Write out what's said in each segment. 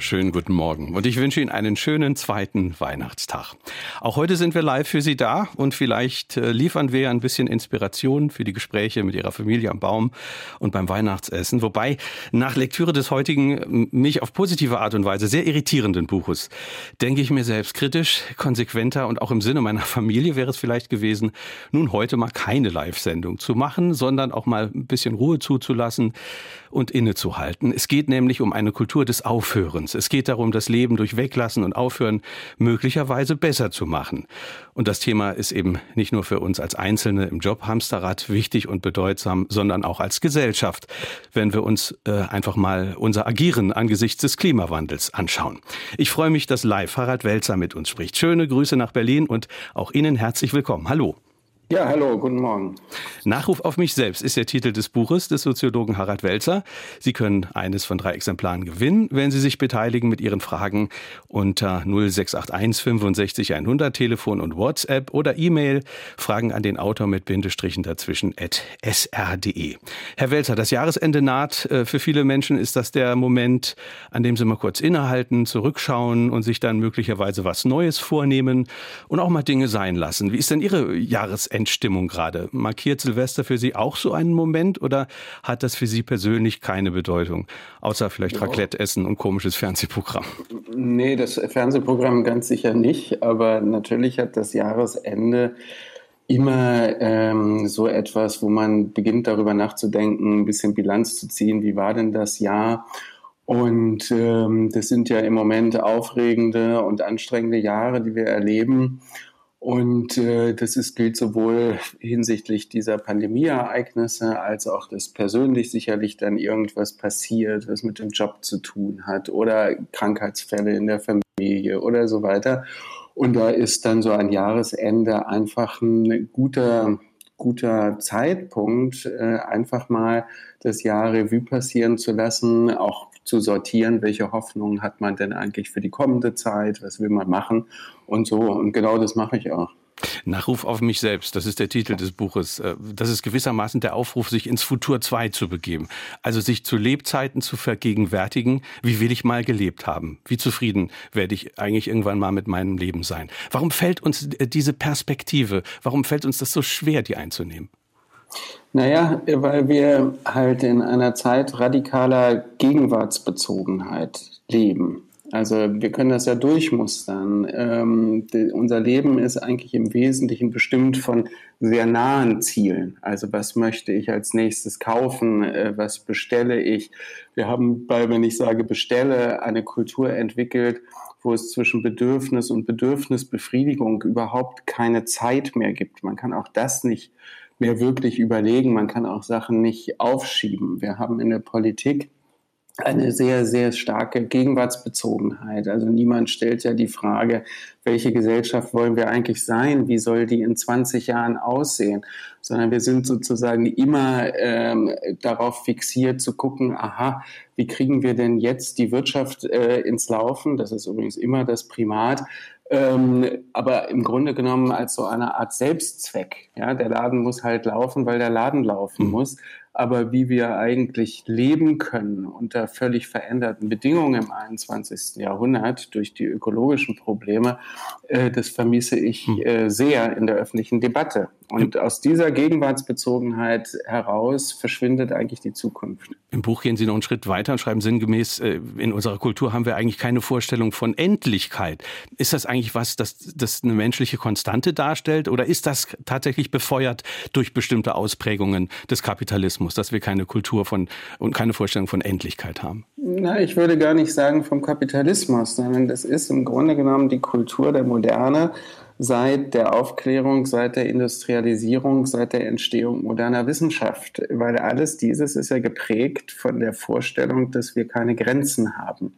Schönen guten Morgen und ich wünsche Ihnen einen schönen zweiten Weihnachtstag. Auch heute sind wir live für Sie da und vielleicht äh, liefern wir ein bisschen Inspiration für die Gespräche mit Ihrer Familie am Baum und beim Weihnachtsessen. Wobei nach Lektüre des heutigen mich auf positive Art und Weise sehr irritierenden Buches denke ich mir selbst kritisch, konsequenter und auch im Sinne meiner Familie wäre es vielleicht gewesen, nun heute mal keine Live-Sendung zu machen, sondern auch mal ein bisschen Ruhe zuzulassen und innezuhalten. Es geht nämlich um eine Kultur des Aufhörens. Es geht darum, das Leben durch Weglassen und Aufhören möglicherweise besser zu machen. Und das Thema ist eben nicht nur für uns als Einzelne im Job Hamsterrad wichtig und bedeutsam, sondern auch als Gesellschaft, wenn wir uns äh, einfach mal unser Agieren angesichts des Klimawandels anschauen. Ich freue mich, dass live Harald Welzer mit uns spricht. Schöne Grüße nach Berlin und auch Ihnen herzlich willkommen. Hallo. Ja, hallo, guten Morgen. Nachruf auf mich selbst ist der Titel des Buches des Soziologen Harald Welzer. Sie können eines von drei Exemplaren gewinnen, wenn Sie sich beteiligen mit Ihren Fragen unter 0681 65 100 Telefon und WhatsApp oder E-Mail Fragen an den Autor mit Bindestrichen dazwischen at sr.de. Herr Welzer, das Jahresende naht. Äh, für viele Menschen ist das der Moment, an dem sie mal kurz innehalten, zurückschauen und sich dann möglicherweise was Neues vornehmen und auch mal Dinge sein lassen. Wie ist denn Ihre Jahresende? Endstimmung gerade. Markiert Silvester für Sie auch so einen Moment oder hat das für Sie persönlich keine Bedeutung? Außer vielleicht ja. Raclette essen und komisches Fernsehprogramm. Nee, das Fernsehprogramm ganz sicher nicht, aber natürlich hat das Jahresende immer ähm, so etwas, wo man beginnt darüber nachzudenken, ein bisschen Bilanz zu ziehen, wie war denn das Jahr? Und ähm, das sind ja im Moment aufregende und anstrengende Jahre, die wir erleben. Und äh, das ist, gilt sowohl hinsichtlich dieser Pandemieereignisse als auch, dass persönlich sicherlich dann irgendwas passiert, was mit dem Job zu tun hat oder Krankheitsfälle in der Familie oder so weiter. Und da ist dann so ein Jahresende einfach ein guter, guter Zeitpunkt, äh, einfach mal das Jahr Revue passieren zu lassen, auch zu sortieren, welche Hoffnungen hat man denn eigentlich für die kommende Zeit, was will man machen und so. Und genau das mache ich auch. Nachruf auf mich selbst, das ist der Titel des Buches. Äh, das ist gewissermaßen der Aufruf, sich ins Futur 2 zu begeben. Also sich zu Lebzeiten zu vergegenwärtigen, wie will ich mal gelebt haben? Wie zufrieden werde ich eigentlich irgendwann mal mit meinem Leben sein? Warum fällt uns äh, diese Perspektive, warum fällt uns das so schwer, die einzunehmen? Naja, weil wir halt in einer Zeit radikaler Gegenwartsbezogenheit leben. Also wir können das ja durchmustern. Ähm, die, unser Leben ist eigentlich im Wesentlichen bestimmt von sehr nahen Zielen. Also was möchte ich als nächstes kaufen? Äh, was bestelle ich? Wir haben bei, wenn ich sage bestelle, eine Kultur entwickelt, wo es zwischen Bedürfnis und Bedürfnisbefriedigung überhaupt keine Zeit mehr gibt. Man kann auch das nicht mehr wirklich überlegen. Man kann auch Sachen nicht aufschieben. Wir haben in der Politik eine sehr, sehr starke Gegenwartsbezogenheit. Also niemand stellt ja die Frage, welche Gesellschaft wollen wir eigentlich sein? Wie soll die in 20 Jahren aussehen? Sondern wir sind sozusagen immer ähm, darauf fixiert zu gucken, aha, wie kriegen wir denn jetzt die Wirtschaft äh, ins Laufen? Das ist übrigens immer das Primat. Ähm, aber im Grunde genommen als so eine Art Selbstzweck. Ja, der Laden muss halt laufen, weil der Laden laufen mhm. muss aber wie wir eigentlich leben können unter völlig veränderten Bedingungen im 21. Jahrhundert durch die ökologischen Probleme, äh, das vermisse ich hm. äh, sehr in der öffentlichen Debatte. Und aus dieser Gegenwartsbezogenheit heraus verschwindet eigentlich die Zukunft. Im Buch gehen Sie noch einen Schritt weiter und schreiben sinngemäß, äh, in unserer Kultur haben wir eigentlich keine Vorstellung von Endlichkeit. Ist das eigentlich was, das, das eine menschliche Konstante darstellt oder ist das tatsächlich befeuert durch bestimmte Ausprägungen des Kapitalismus, dass wir keine Kultur von und keine Vorstellung von Endlichkeit haben? Na, ich würde gar nicht sagen vom Kapitalismus, sondern das ist im Grunde genommen die Kultur der Moderne seit der Aufklärung, seit der Industrialisierung, seit der Entstehung moderner Wissenschaft, weil alles dieses ist ja geprägt von der Vorstellung, dass wir keine Grenzen haben.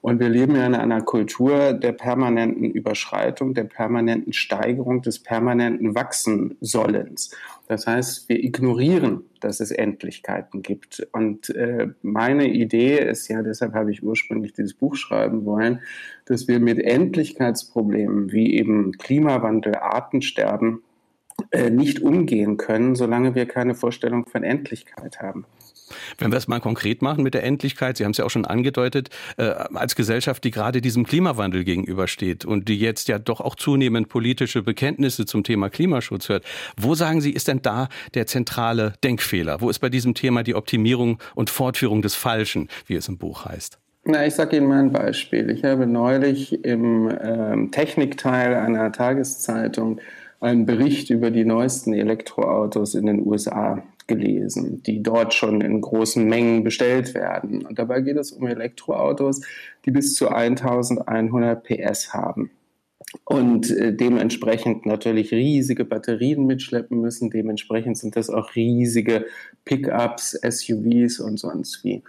Und wir leben ja in einer Kultur der permanenten Überschreitung, der permanenten Steigerung, des permanenten Wachsensollens. Das heißt, wir ignorieren, dass es Endlichkeiten gibt. Und äh, meine Idee ist ja, deshalb habe ich ursprünglich dieses Buch schreiben wollen, dass wir mit Endlichkeitsproblemen wie eben Klimawandel, Artensterben äh, nicht umgehen können, solange wir keine Vorstellung von Endlichkeit haben. Wenn wir es mal konkret machen mit der Endlichkeit, Sie haben es ja auch schon angedeutet, äh, als Gesellschaft, die gerade diesem Klimawandel gegenübersteht und die jetzt ja doch auch zunehmend politische Bekenntnisse zum Thema Klimaschutz hört, wo sagen Sie, ist denn da der zentrale Denkfehler? Wo ist bei diesem Thema die Optimierung und Fortführung des Falschen, wie es im Buch heißt? Na, ich sage Ihnen mal ein Beispiel. Ich habe neulich im ähm, Technikteil einer Tageszeitung einen Bericht über die neuesten Elektroautos in den USA gelesen, die dort schon in großen Mengen bestellt werden. Und dabei geht es um Elektroautos, die bis zu 1100 PS haben und äh, dementsprechend natürlich riesige Batterien mitschleppen müssen. Dementsprechend sind das auch riesige Pickups, SUVs und sonst wie.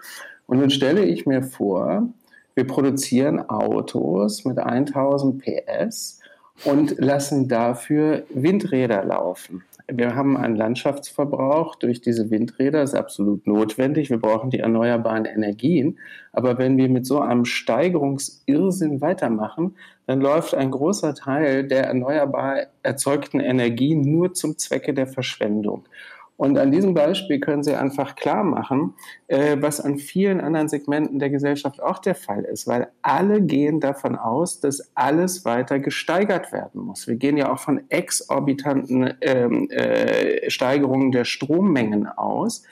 Und nun stelle ich mir vor, wir produzieren Autos mit 1000 PS und lassen dafür Windräder laufen wir haben einen Landschaftsverbrauch durch diese Windräder, ist absolut notwendig. Wir brauchen die erneuerbaren Energien. Aber wenn wir mit so einem Steigerungsirrsinn weitermachen, dann läuft ein großer Teil der erneuerbar erzeugten Energie nur zum Zwecke der Verschwendung. Und an diesem Beispiel können Sie einfach klar machen, äh, was an vielen anderen Segmenten der Gesellschaft auch der Fall ist, weil alle gehen davon aus, dass alles weiter gesteigert werden muss. Wir gehen ja auch von exorbitanten ähm, äh, Steigerungen der Strommengen aus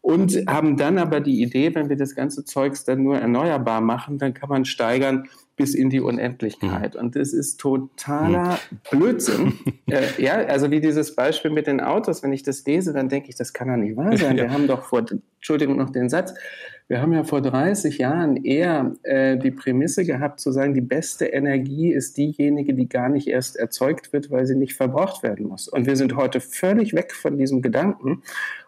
und haben dann aber die Idee, wenn wir das ganze Zeugs dann nur erneuerbar machen, dann kann man steigern bis in die Unendlichkeit. Mhm. Und das ist totaler mhm. Blödsinn. äh, ja, also wie dieses Beispiel mit den Autos, wenn ich das lese, dann denke ich, das kann doch nicht wahr sein. Ja. Wir haben doch vor, Entschuldigung noch den Satz, wir haben ja vor 30 Jahren eher äh, die Prämisse gehabt, zu sagen, die beste Energie ist diejenige, die gar nicht erst erzeugt wird, weil sie nicht verbraucht werden muss. Und wir sind heute völlig weg von diesem Gedanken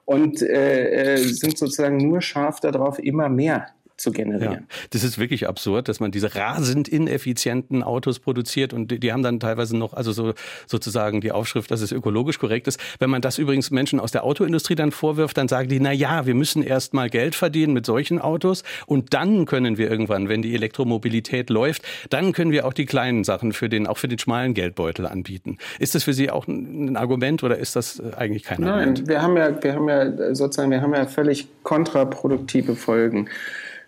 und äh, äh sind sozusagen nur scharf darauf, immer mehr zu generieren. Ja, das ist wirklich absurd, dass man diese rasend ineffizienten Autos produziert und die, die, haben dann teilweise noch, also so sozusagen die Aufschrift, dass es ökologisch korrekt ist. Wenn man das übrigens Menschen aus der Autoindustrie dann vorwirft, dann sagen die, na ja, wir müssen erst mal Geld verdienen mit solchen Autos und dann können wir irgendwann, wenn die Elektromobilität läuft, dann können wir auch die kleinen Sachen für den, auch für den schmalen Geldbeutel anbieten. Ist das für Sie auch ein Argument oder ist das eigentlich kein Argument? Nein, wir haben ja, wir haben ja sozusagen, wir haben ja völlig kontraproduktive Folgen.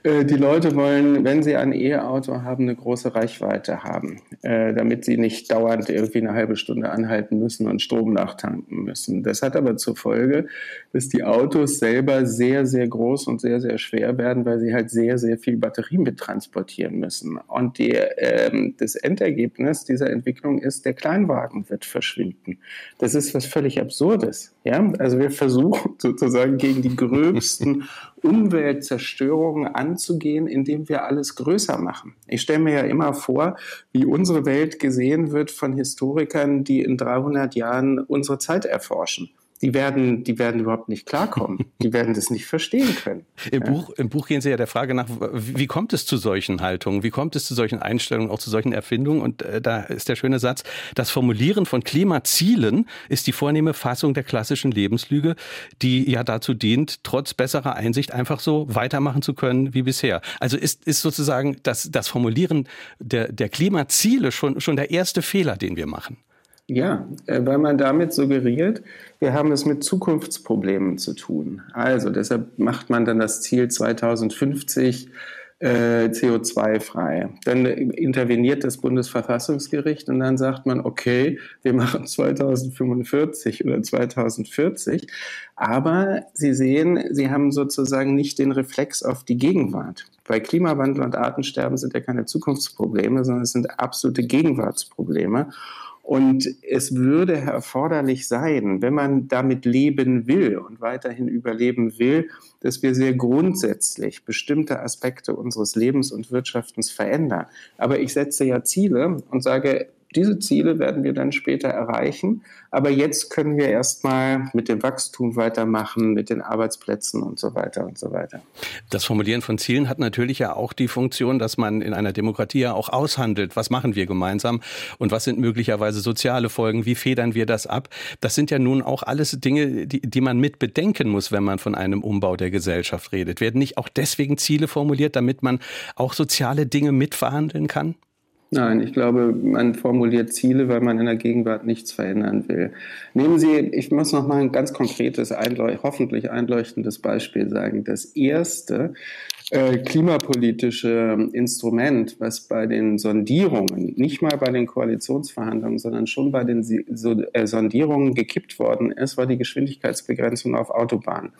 Äh, die Leute wollen, wenn sie ein E-Auto haben, eine große Reichweite haben, äh, damit sie nicht dauernd irgendwie eine halbe Stunde anhalten müssen und Strom nachtanken müssen. Das hat aber zur Folge, dass die Autos selber sehr, sehr groß und sehr, sehr schwer werden, weil sie halt sehr, sehr viel Batterien mittransportieren müssen. Und die, ähm, das Endergebnis dieser Entwicklung ist, der Kleinwagen wird verschwinden. Das ist was völlig Absurdes. Ja? Also wir versuchen sozusagen gegen die gröbsten Umweltzerstörungen anzugehen, indem wir alles größer machen. Ich stelle mir ja immer vor, wie unsere Welt gesehen wird von Historikern, die in 300 Jahren unsere Zeit erforschen die werden, die werden überhaupt nicht klarkommen. Die werden das nicht verstehen können. Im, ja. Buch, Im Buch gehen Sie ja der Frage nach, wie kommt es zu solchen Haltungen? Wie kommt es zu solchen Einstellungen, auch zu solchen Erfindungen? Und äh, da ist der schöne Satz, das Formulieren von Klimazielen ist die vornehme Fassung der klassischen Lebenslüge, die ja dazu dient, trotz besserer Einsicht einfach so weitermachen zu können wie bisher. Also ist, ist sozusagen das, das Formulieren der, der Klimaziele schon, schon der erste Fehler, den wir machen. Ja, äh, weil man damit suggeriert, wir haben es mit Zukunftsproblemen zu tun. Also deshalb macht man dann das Ziel 2050 äh, CO2-frei. Dann interveniert das Bundesverfassungsgericht und dann sagt man, okay, wir machen 2045 oder 2040. Aber Sie sehen, Sie haben sozusagen nicht den Reflex auf die Gegenwart. Weil Klimawandel und Artensterben sind ja keine Zukunftsprobleme, sondern es sind absolute Gegenwartsprobleme. Und es würde erforderlich sein, wenn man damit leben will und weiterhin überleben will, dass wir sehr grundsätzlich bestimmte Aspekte unseres Lebens und Wirtschaftens verändern. Aber ich setze ja Ziele und sage, diese Ziele werden wir dann später erreichen. Aber jetzt können wir erstmal mit dem Wachstum weitermachen, mit den Arbeitsplätzen und so weiter und so weiter. Das Formulieren von Zielen hat natürlich ja auch die Funktion, dass man in einer Demokratie ja auch aushandelt, was machen wir gemeinsam und was sind möglicherweise soziale Folgen, wie federn wir das ab. Das sind ja nun auch alles Dinge, die, die man mit bedenken muss, wenn man von einem Umbau der Gesellschaft redet. Werden nicht auch deswegen Ziele formuliert, damit man auch soziale Dinge mitverhandeln kann? Nein, ich glaube, man formuliert Ziele, weil man in der Gegenwart nichts verändern will. Nehmen Sie, ich muss noch mal ein ganz konkretes, einleuch hoffentlich einleuchtendes Beispiel sagen. Das erste äh, klimapolitische Instrument, was bei den Sondierungen, nicht mal bei den Koalitionsverhandlungen, sondern schon bei den so, äh, Sondierungen gekippt worden ist, war die Geschwindigkeitsbegrenzung auf Autobahnen.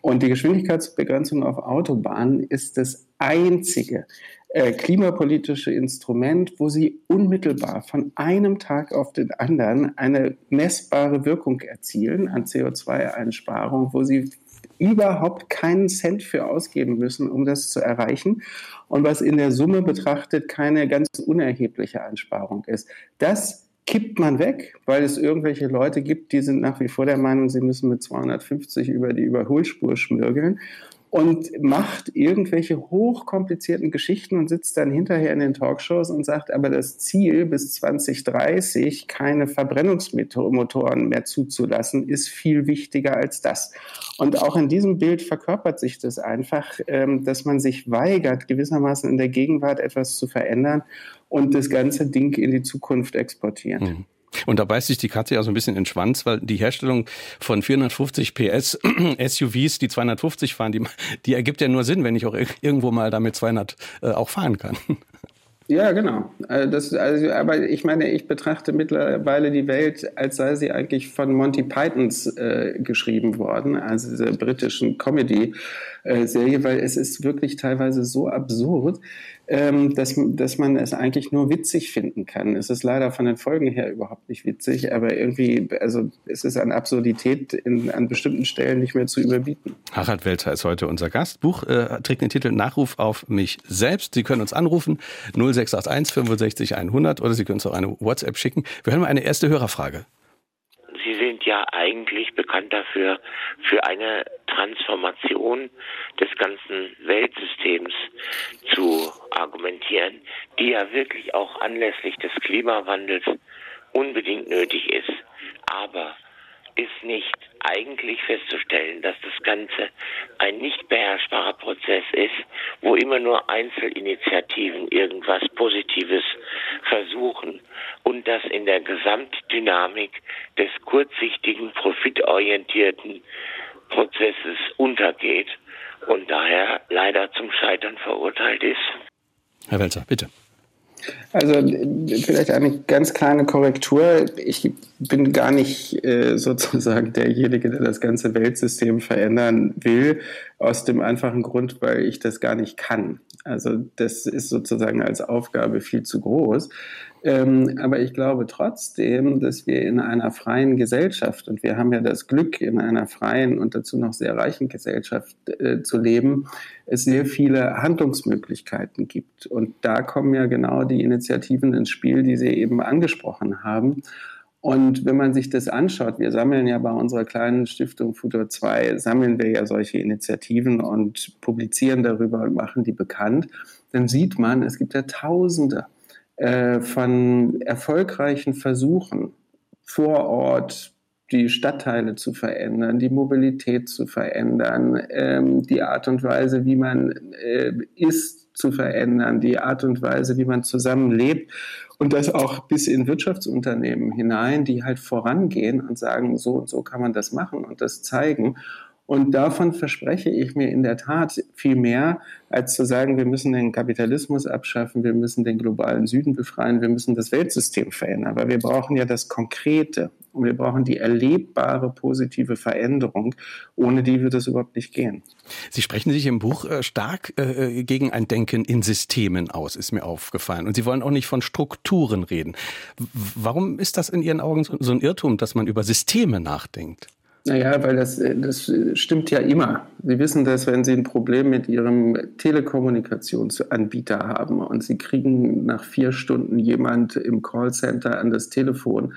Und die Geschwindigkeitsbegrenzung auf Autobahnen ist das einzige äh, klimapolitische Instrument, wo sie unmittelbar von einem Tag auf den anderen eine messbare Wirkung erzielen an CO2-Einsparung, wo sie überhaupt keinen Cent für ausgeben müssen, um das zu erreichen und was in der Summe betrachtet keine ganz unerhebliche Einsparung ist. Das kippt man weg, weil es irgendwelche Leute gibt, die sind nach wie vor der Meinung, sie müssen mit 250 über die Überholspur schmürgeln und macht irgendwelche hochkomplizierten Geschichten und sitzt dann hinterher in den Talkshows und sagt, aber das Ziel bis 2030 keine Verbrennungsmotoren mehr zuzulassen, ist viel wichtiger als das. Und auch in diesem Bild verkörpert sich das einfach, ähm, dass man sich weigert, gewissermaßen in der Gegenwart etwas zu verändern und das ganze Ding in die Zukunft exportiert. Mhm. Und da beißt sich die Katze ja so ein bisschen in den Schwanz, weil die Herstellung von 450 PS SUVs, die 250 fahren, die, die ergibt ja nur Sinn, wenn ich auch irgendwo mal damit 200 äh, auch fahren kann. Ja, genau. Also das, also, aber ich meine, ich betrachte mittlerweile die Welt, als sei sie eigentlich von Monty Pythons äh, geschrieben worden, also dieser britischen Comedy-Serie, weil es ist wirklich teilweise so absurd, ähm, dass, dass man es eigentlich nur witzig finden kann. Es ist leider von den Folgen her überhaupt nicht witzig, aber irgendwie, also es ist an Absurdität in, an bestimmten Stellen nicht mehr zu überbieten. Harald Welzer ist heute unser Gast. Buch äh, trägt den Titel Nachruf auf mich selbst. Sie können uns anrufen 0681 65 100 oder Sie können uns auch eine WhatsApp schicken. Wir hören mal eine erste Hörerfrage. Ja eigentlich bekannt dafür, für eine Transformation des ganzen Weltsystems zu argumentieren, die ja wirklich auch anlässlich des Klimawandels unbedingt nötig ist. Aber ist nicht eigentlich festzustellen, dass das Ganze ein nicht beherrschbarer Prozess ist, wo immer nur Einzelinitiativen irgendwas Positives versuchen und das in der Gesamtdynamik des kurzsichtigen, profitorientierten Prozesses untergeht und daher leider zum Scheitern verurteilt ist. Herr Welzer, bitte. Also vielleicht eine ganz kleine Korrektur. Ich bin gar nicht äh, sozusagen derjenige, der das ganze Weltsystem verändern will, aus dem einfachen Grund, weil ich das gar nicht kann. Also das ist sozusagen als Aufgabe viel zu groß. Ähm, aber ich glaube trotzdem, dass wir in einer freien Gesellschaft, und wir haben ja das Glück, in einer freien und dazu noch sehr reichen Gesellschaft äh, zu leben, es sehr viele Handlungsmöglichkeiten gibt. Und da kommen ja genau die Initiativen ins Spiel, die Sie eben angesprochen haben. Und wenn man sich das anschaut, wir sammeln ja bei unserer kleinen Stiftung Futur 2, sammeln wir ja solche Initiativen und publizieren darüber und machen die bekannt, dann sieht man, es gibt ja Tausende äh, von erfolgreichen Versuchen vor Ort die Stadtteile zu verändern, die Mobilität zu verändern, ähm, die Art und Weise, wie man äh, isst, zu verändern, die Art und Weise, wie man zusammenlebt und das auch bis in Wirtschaftsunternehmen hinein, die halt vorangehen und sagen, so und so kann man das machen und das zeigen. Und davon verspreche ich mir in der Tat viel mehr, als zu sagen, wir müssen den Kapitalismus abschaffen, wir müssen den globalen Süden befreien, wir müssen das Weltsystem verändern. Weil wir brauchen ja das Konkrete und wir brauchen die erlebbare positive Veränderung. Ohne die wird es überhaupt nicht gehen. Sie sprechen sich im Buch äh, stark äh, gegen ein Denken in Systemen aus, ist mir aufgefallen. Und Sie wollen auch nicht von Strukturen reden. Warum ist das in Ihren Augen so ein Irrtum, dass man über Systeme nachdenkt? Naja, weil das, äh, das stimmt ja immer. Sie wissen das, wenn Sie ein Problem mit Ihrem Telekommunikationsanbieter haben und Sie kriegen nach vier Stunden jemand im Callcenter an das Telefon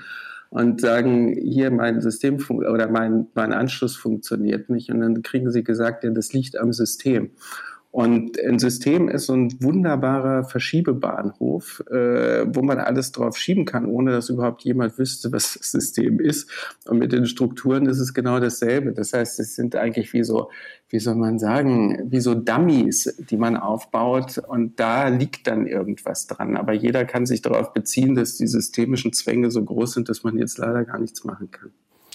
und sagen, hier mein System oder mein, mein Anschluss funktioniert nicht. Und dann kriegen Sie gesagt, ja, das liegt am System. Und ein System ist so ein wunderbarer Verschiebebahnhof, äh, wo man alles drauf schieben kann, ohne dass überhaupt jemand wüsste, was das System ist. Und mit den Strukturen ist es genau dasselbe. Das heißt, es sind eigentlich wie so, wie soll man sagen, wie so Dummies, die man aufbaut. Und da liegt dann irgendwas dran. Aber jeder kann sich darauf beziehen, dass die systemischen Zwänge so groß sind, dass man jetzt leider gar nichts machen kann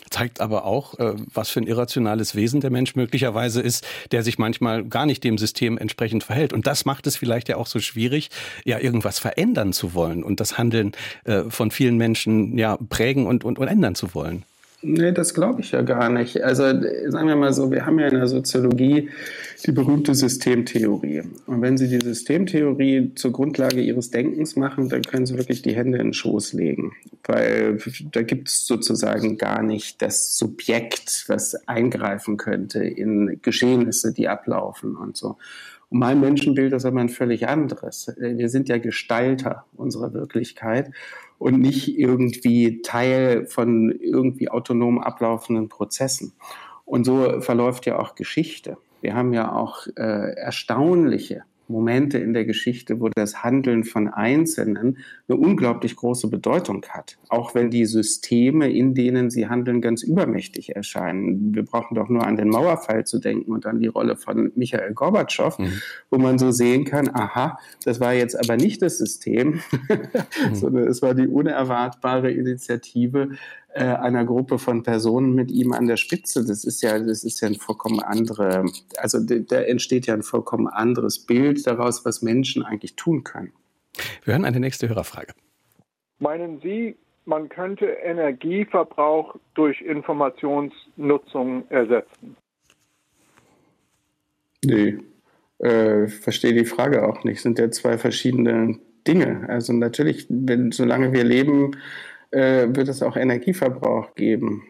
zeigt aber auch, äh, was für ein irrationales Wesen der Mensch möglicherweise ist, der sich manchmal gar nicht dem System entsprechend verhält. Und das macht es vielleicht ja auch so schwierig, ja irgendwas verändern zu wollen und das Handeln äh, von vielen Menschen ja prägen und, und, und ändern zu wollen. Nee, das glaube ich ja gar nicht. Also sagen wir mal so, wir haben ja in der Soziologie die berühmte Systemtheorie. Und wenn Sie die Systemtheorie zur Grundlage Ihres Denkens machen, dann können Sie wirklich die Hände in den Schoß legen. Weil da gibt es sozusagen gar nicht das Subjekt, was eingreifen könnte in Geschehnisse, die ablaufen und so. Und mein Menschenbild ist aber ein völlig anderes. Wir sind ja Gestalter unserer Wirklichkeit und nicht irgendwie Teil von irgendwie autonom ablaufenden Prozessen. Und so verläuft ja auch Geschichte. Wir haben ja auch äh, erstaunliche Momente in der Geschichte, wo das Handeln von Einzelnen eine unglaublich große Bedeutung hat. Auch wenn die Systeme, in denen sie handeln, ganz übermächtig erscheinen. Wir brauchen doch nur an den Mauerfall zu denken und an die Rolle von Michael Gorbatschow, mhm. wo man so sehen kann, aha, das war jetzt aber nicht das System, mhm. sondern es war die unerwartbare Initiative äh, einer Gruppe von Personen mit ihm an der Spitze. Das ist ja, das ist ja ein vollkommen andere, also da entsteht ja ein vollkommen anderes Bild daraus, was Menschen eigentlich tun können. Wir hören eine nächste Hörerfrage. Meinen Sie, man könnte Energieverbrauch durch Informationsnutzung ersetzen? Nee, äh, verstehe die Frage auch nicht. Sind ja zwei verschiedene Dinge. Also natürlich, wenn, solange wir leben, äh, wird es auch Energieverbrauch geben.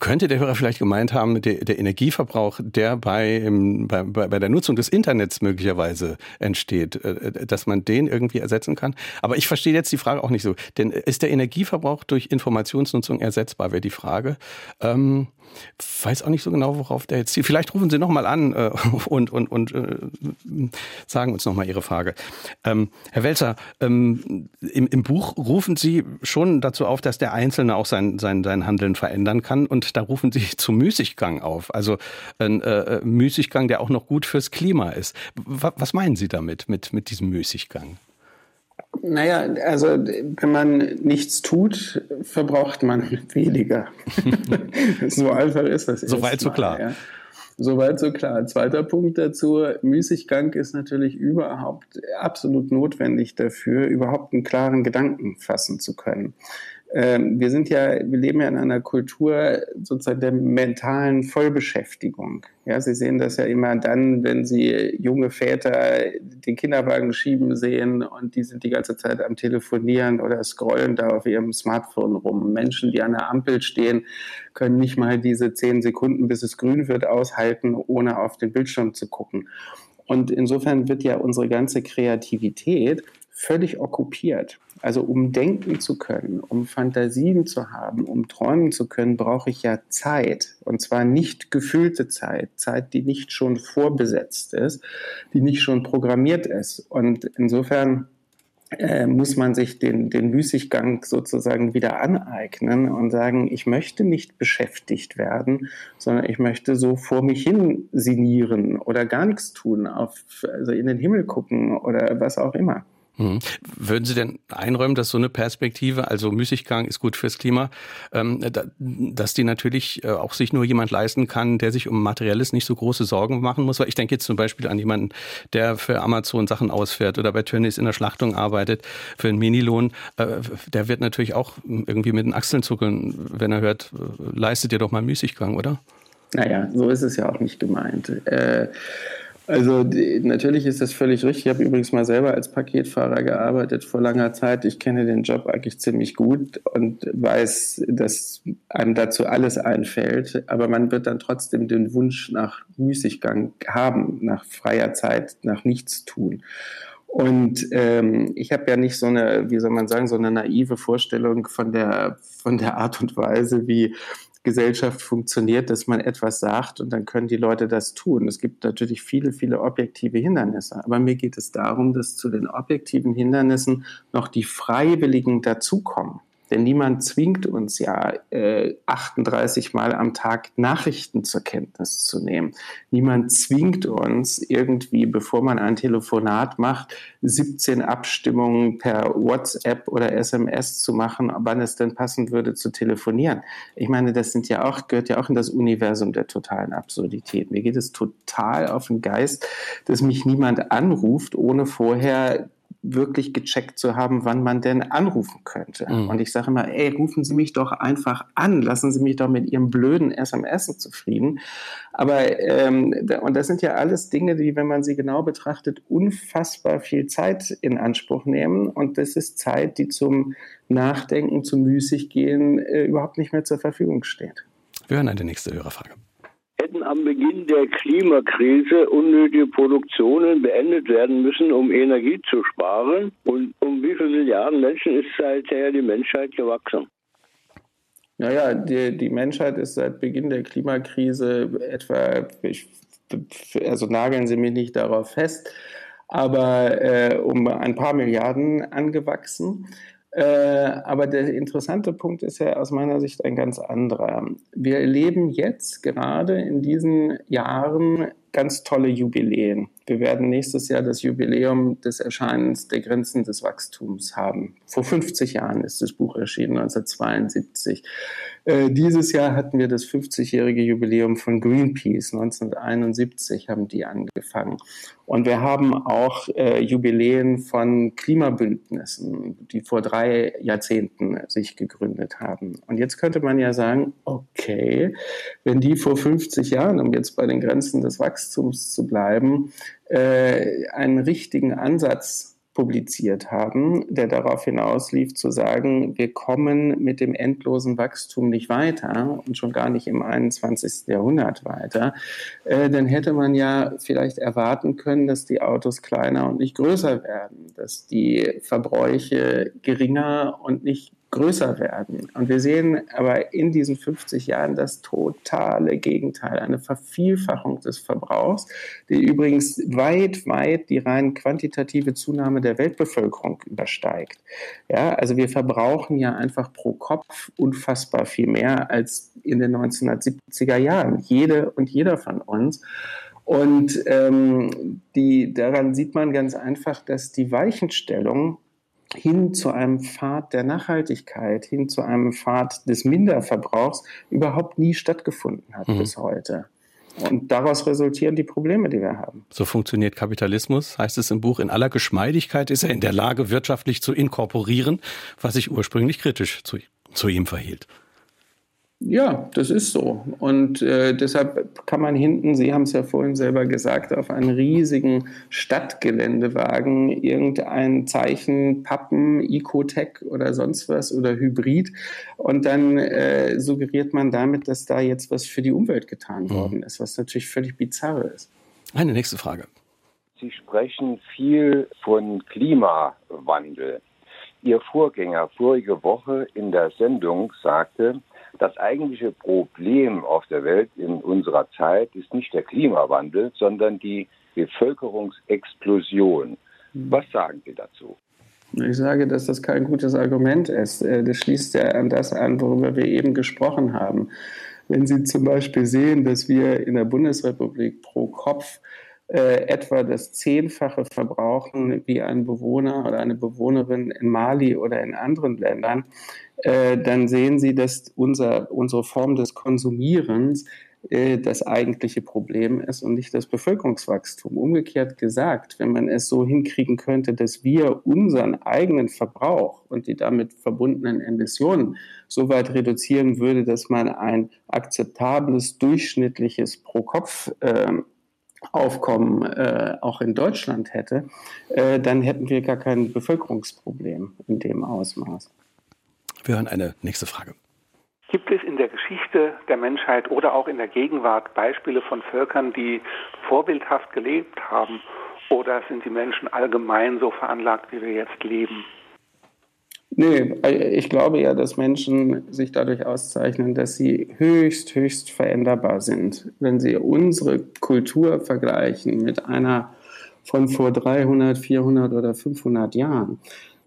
Könnte der Hörer vielleicht gemeint haben, der, der Energieverbrauch, der bei, bei, bei der Nutzung des Internets möglicherweise entsteht, äh, dass man den irgendwie ersetzen kann? Aber ich verstehe jetzt die Frage auch nicht so. Denn ist der Energieverbrauch durch Informationsnutzung ersetzbar, wäre die Frage. Ähm, weiß auch nicht so genau, worauf der jetzt zielt. Vielleicht rufen Sie nochmal an äh, und, und, und äh, sagen uns nochmal Ihre Frage. Ähm, Herr Welzer, ähm, im, im Buch rufen Sie schon dazu auf, dass der Einzelne auch sein, sein, sein Handeln verändern kann und da rufen Sie zum Müßiggang auf. Also ein äh, Müßiggang, der auch noch gut fürs Klima ist. W was meinen Sie damit, mit, mit diesem Müßiggang? Naja, also wenn man nichts tut, verbraucht man weniger. so einfach ist das. Soweit so klar. Ja. Soweit so klar. Zweiter Punkt dazu, Müßiggang ist natürlich überhaupt absolut notwendig dafür, überhaupt einen klaren Gedanken fassen zu können. Ähm, wir sind ja, wir leben ja in einer Kultur sozusagen der mentalen Vollbeschäftigung. Ja, Sie sehen das ja immer dann, wenn Sie junge Väter den Kinderwagen schieben sehen und die sind die ganze Zeit am Telefonieren oder scrollen da auf ihrem Smartphone rum. Menschen, die an der Ampel stehen, können nicht mal diese zehn Sekunden, bis es grün wird, aushalten, ohne auf den Bildschirm zu gucken. Und insofern wird ja unsere ganze Kreativität völlig okkupiert. Also um denken zu können, um Fantasien zu haben, um träumen zu können, brauche ich ja Zeit. Und zwar nicht gefüllte Zeit, Zeit, die nicht schon vorbesetzt ist, die nicht schon programmiert ist. Und insofern äh, muss man sich den, den Müßiggang sozusagen wieder aneignen und sagen, ich möchte nicht beschäftigt werden, sondern ich möchte so vor mich hin sinieren oder gar nichts tun, auf, also in den Himmel gucken oder was auch immer. Mhm. Würden Sie denn einräumen, dass so eine Perspektive, also Müßiggang ist gut fürs Klima, ähm, dass die natürlich äh, auch sich nur jemand leisten kann, der sich um Materielles nicht so große Sorgen machen muss? Weil ich denke jetzt zum Beispiel an jemanden, der für Amazon Sachen ausfährt oder bei Tönnies in der Schlachtung arbeitet, für einen Minilohn. Äh, der wird natürlich auch irgendwie mit den Achseln zuckeln, wenn er hört, äh, leistet ihr doch mal Müßiggang, oder? Naja, so ist es ja auch nicht gemeint. Äh, also die, natürlich ist das völlig richtig. Ich habe übrigens mal selber als Paketfahrer gearbeitet vor langer Zeit. Ich kenne den Job eigentlich ziemlich gut und weiß, dass einem dazu alles einfällt. Aber man wird dann trotzdem den Wunsch nach Müßiggang haben, nach freier Zeit, nach Nichtstun. Und ähm, ich habe ja nicht so eine, wie soll man sagen, so eine naive Vorstellung von der, von der Art und Weise, wie Gesellschaft funktioniert, dass man etwas sagt und dann können die Leute das tun. Es gibt natürlich viele, viele objektive Hindernisse, aber mir geht es darum, dass zu den objektiven Hindernissen noch die Freiwilligen dazukommen. Denn niemand zwingt uns ja, äh, 38 Mal am Tag Nachrichten zur Kenntnis zu nehmen. Niemand zwingt uns irgendwie, bevor man ein Telefonat macht, 17 Abstimmungen per WhatsApp oder SMS zu machen, wann es denn passen würde zu telefonieren. Ich meine, das sind ja auch, gehört ja auch in das Universum der totalen Absurdität. Mir geht es total auf den Geist, dass mich niemand anruft, ohne vorher wirklich gecheckt zu haben, wann man denn anrufen könnte. Mhm. Und ich sage immer, ey, rufen Sie mich doch einfach an, lassen Sie mich doch mit Ihrem blöden SMS zufrieden. Aber, ähm, und das sind ja alles Dinge, die, wenn man sie genau betrachtet, unfassbar viel Zeit in Anspruch nehmen. Und das ist Zeit, die zum Nachdenken, zum Müßiggehen äh, überhaupt nicht mehr zur Verfügung steht. Wir hören eine nächste Hörerfrage Beginn der Klimakrise unnötige Produktionen beendet werden müssen, um Energie zu sparen. Und um wie viele Milliarden Menschen ist seither die Menschheit gewachsen? Naja, die, die Menschheit ist seit Beginn der Klimakrise etwa, ich, also nageln Sie mich nicht darauf fest, aber äh, um ein paar Milliarden angewachsen. Äh, aber der interessante Punkt ist ja aus meiner Sicht ein ganz anderer. Wir erleben jetzt gerade in diesen Jahren ganz tolle Jubiläen. Wir werden nächstes Jahr das Jubiläum des Erscheinens der Grenzen des Wachstums haben. Vor 50 Jahren ist das Buch erschienen, 1972. Äh, dieses Jahr hatten wir das 50-jährige Jubiläum von Greenpeace. 1971 haben die angefangen. Und wir haben auch äh, Jubiläen von Klimabündnissen, die vor drei Jahrzehnten sich gegründet haben. Und jetzt könnte man ja sagen, okay, wenn die vor 50 Jahren, um jetzt bei den Grenzen des Wachstums zu bleiben, äh, einen richtigen Ansatz publiziert haben, der darauf hinauslief, zu sagen, wir kommen mit dem endlosen Wachstum nicht weiter und schon gar nicht im 21. Jahrhundert weiter, äh, dann hätte man ja vielleicht erwarten können, dass die Autos kleiner und nicht größer werden, dass die Verbräuche geringer und nicht größer werden. Und wir sehen aber in diesen 50 Jahren das totale Gegenteil, eine Vervielfachung des Verbrauchs, die übrigens weit, weit die rein quantitative Zunahme der Weltbevölkerung übersteigt. Ja, also wir verbrauchen ja einfach pro Kopf unfassbar viel mehr als in den 1970er Jahren. Jede und jeder von uns. Und ähm, die, daran sieht man ganz einfach, dass die Weichenstellung hin zu einem Pfad der Nachhaltigkeit, hin zu einem Pfad des Minderverbrauchs überhaupt nie stattgefunden hat mhm. bis heute. Und daraus resultieren die Probleme, die wir haben. So funktioniert Kapitalismus, heißt es im Buch. In aller Geschmeidigkeit ist er in der Lage, wirtschaftlich zu inkorporieren, was sich ursprünglich kritisch zu, zu ihm verhielt. Ja, das ist so. Und äh, deshalb kann man hinten, Sie haben es ja vorhin selber gesagt, auf einen riesigen Stadtgeländewagen irgendein Zeichen Pappen, Ecotech oder sonst was oder Hybrid. Und dann äh, suggeriert man damit, dass da jetzt was für die Umwelt getan mhm. worden ist, was natürlich völlig bizarr ist. Eine nächste Frage. Sie sprechen viel von Klimawandel. Ihr Vorgänger vorige Woche in der Sendung sagte, das eigentliche Problem auf der Welt in unserer Zeit ist nicht der Klimawandel, sondern die Bevölkerungsexplosion. Hm. Was sagen Sie dazu? Ich sage, dass das kein gutes Argument ist. Äh, das schließt ja an das an, worüber wir eben gesprochen haben. Wenn Sie zum Beispiel sehen, dass wir in der Bundesrepublik pro Kopf äh, etwa das Zehnfache verbrauchen wie ein Bewohner oder eine Bewohnerin in Mali oder in anderen Ländern, äh, dann sehen Sie, dass unser, unsere Form des Konsumierens äh, das eigentliche Problem ist und nicht das Bevölkerungswachstum. Umgekehrt gesagt, wenn man es so hinkriegen könnte, dass wir unseren eigenen Verbrauch und die damit verbundenen Emissionen so weit reduzieren würde, dass man ein akzeptables, durchschnittliches Pro-Kopf äh, Aufkommen äh, auch in Deutschland hätte, äh, dann hätten wir gar kein Bevölkerungsproblem in dem Ausmaß. Wir hören eine nächste Frage. Gibt es in der Geschichte der Menschheit oder auch in der Gegenwart Beispiele von Völkern, die vorbildhaft gelebt haben? Oder sind die Menschen allgemein so veranlagt, wie wir jetzt leben? Nee, ich glaube ja, dass Menschen sich dadurch auszeichnen, dass sie höchst, höchst veränderbar sind. Wenn sie unsere Kultur vergleichen mit einer von vor 300, 400 oder 500 Jahren,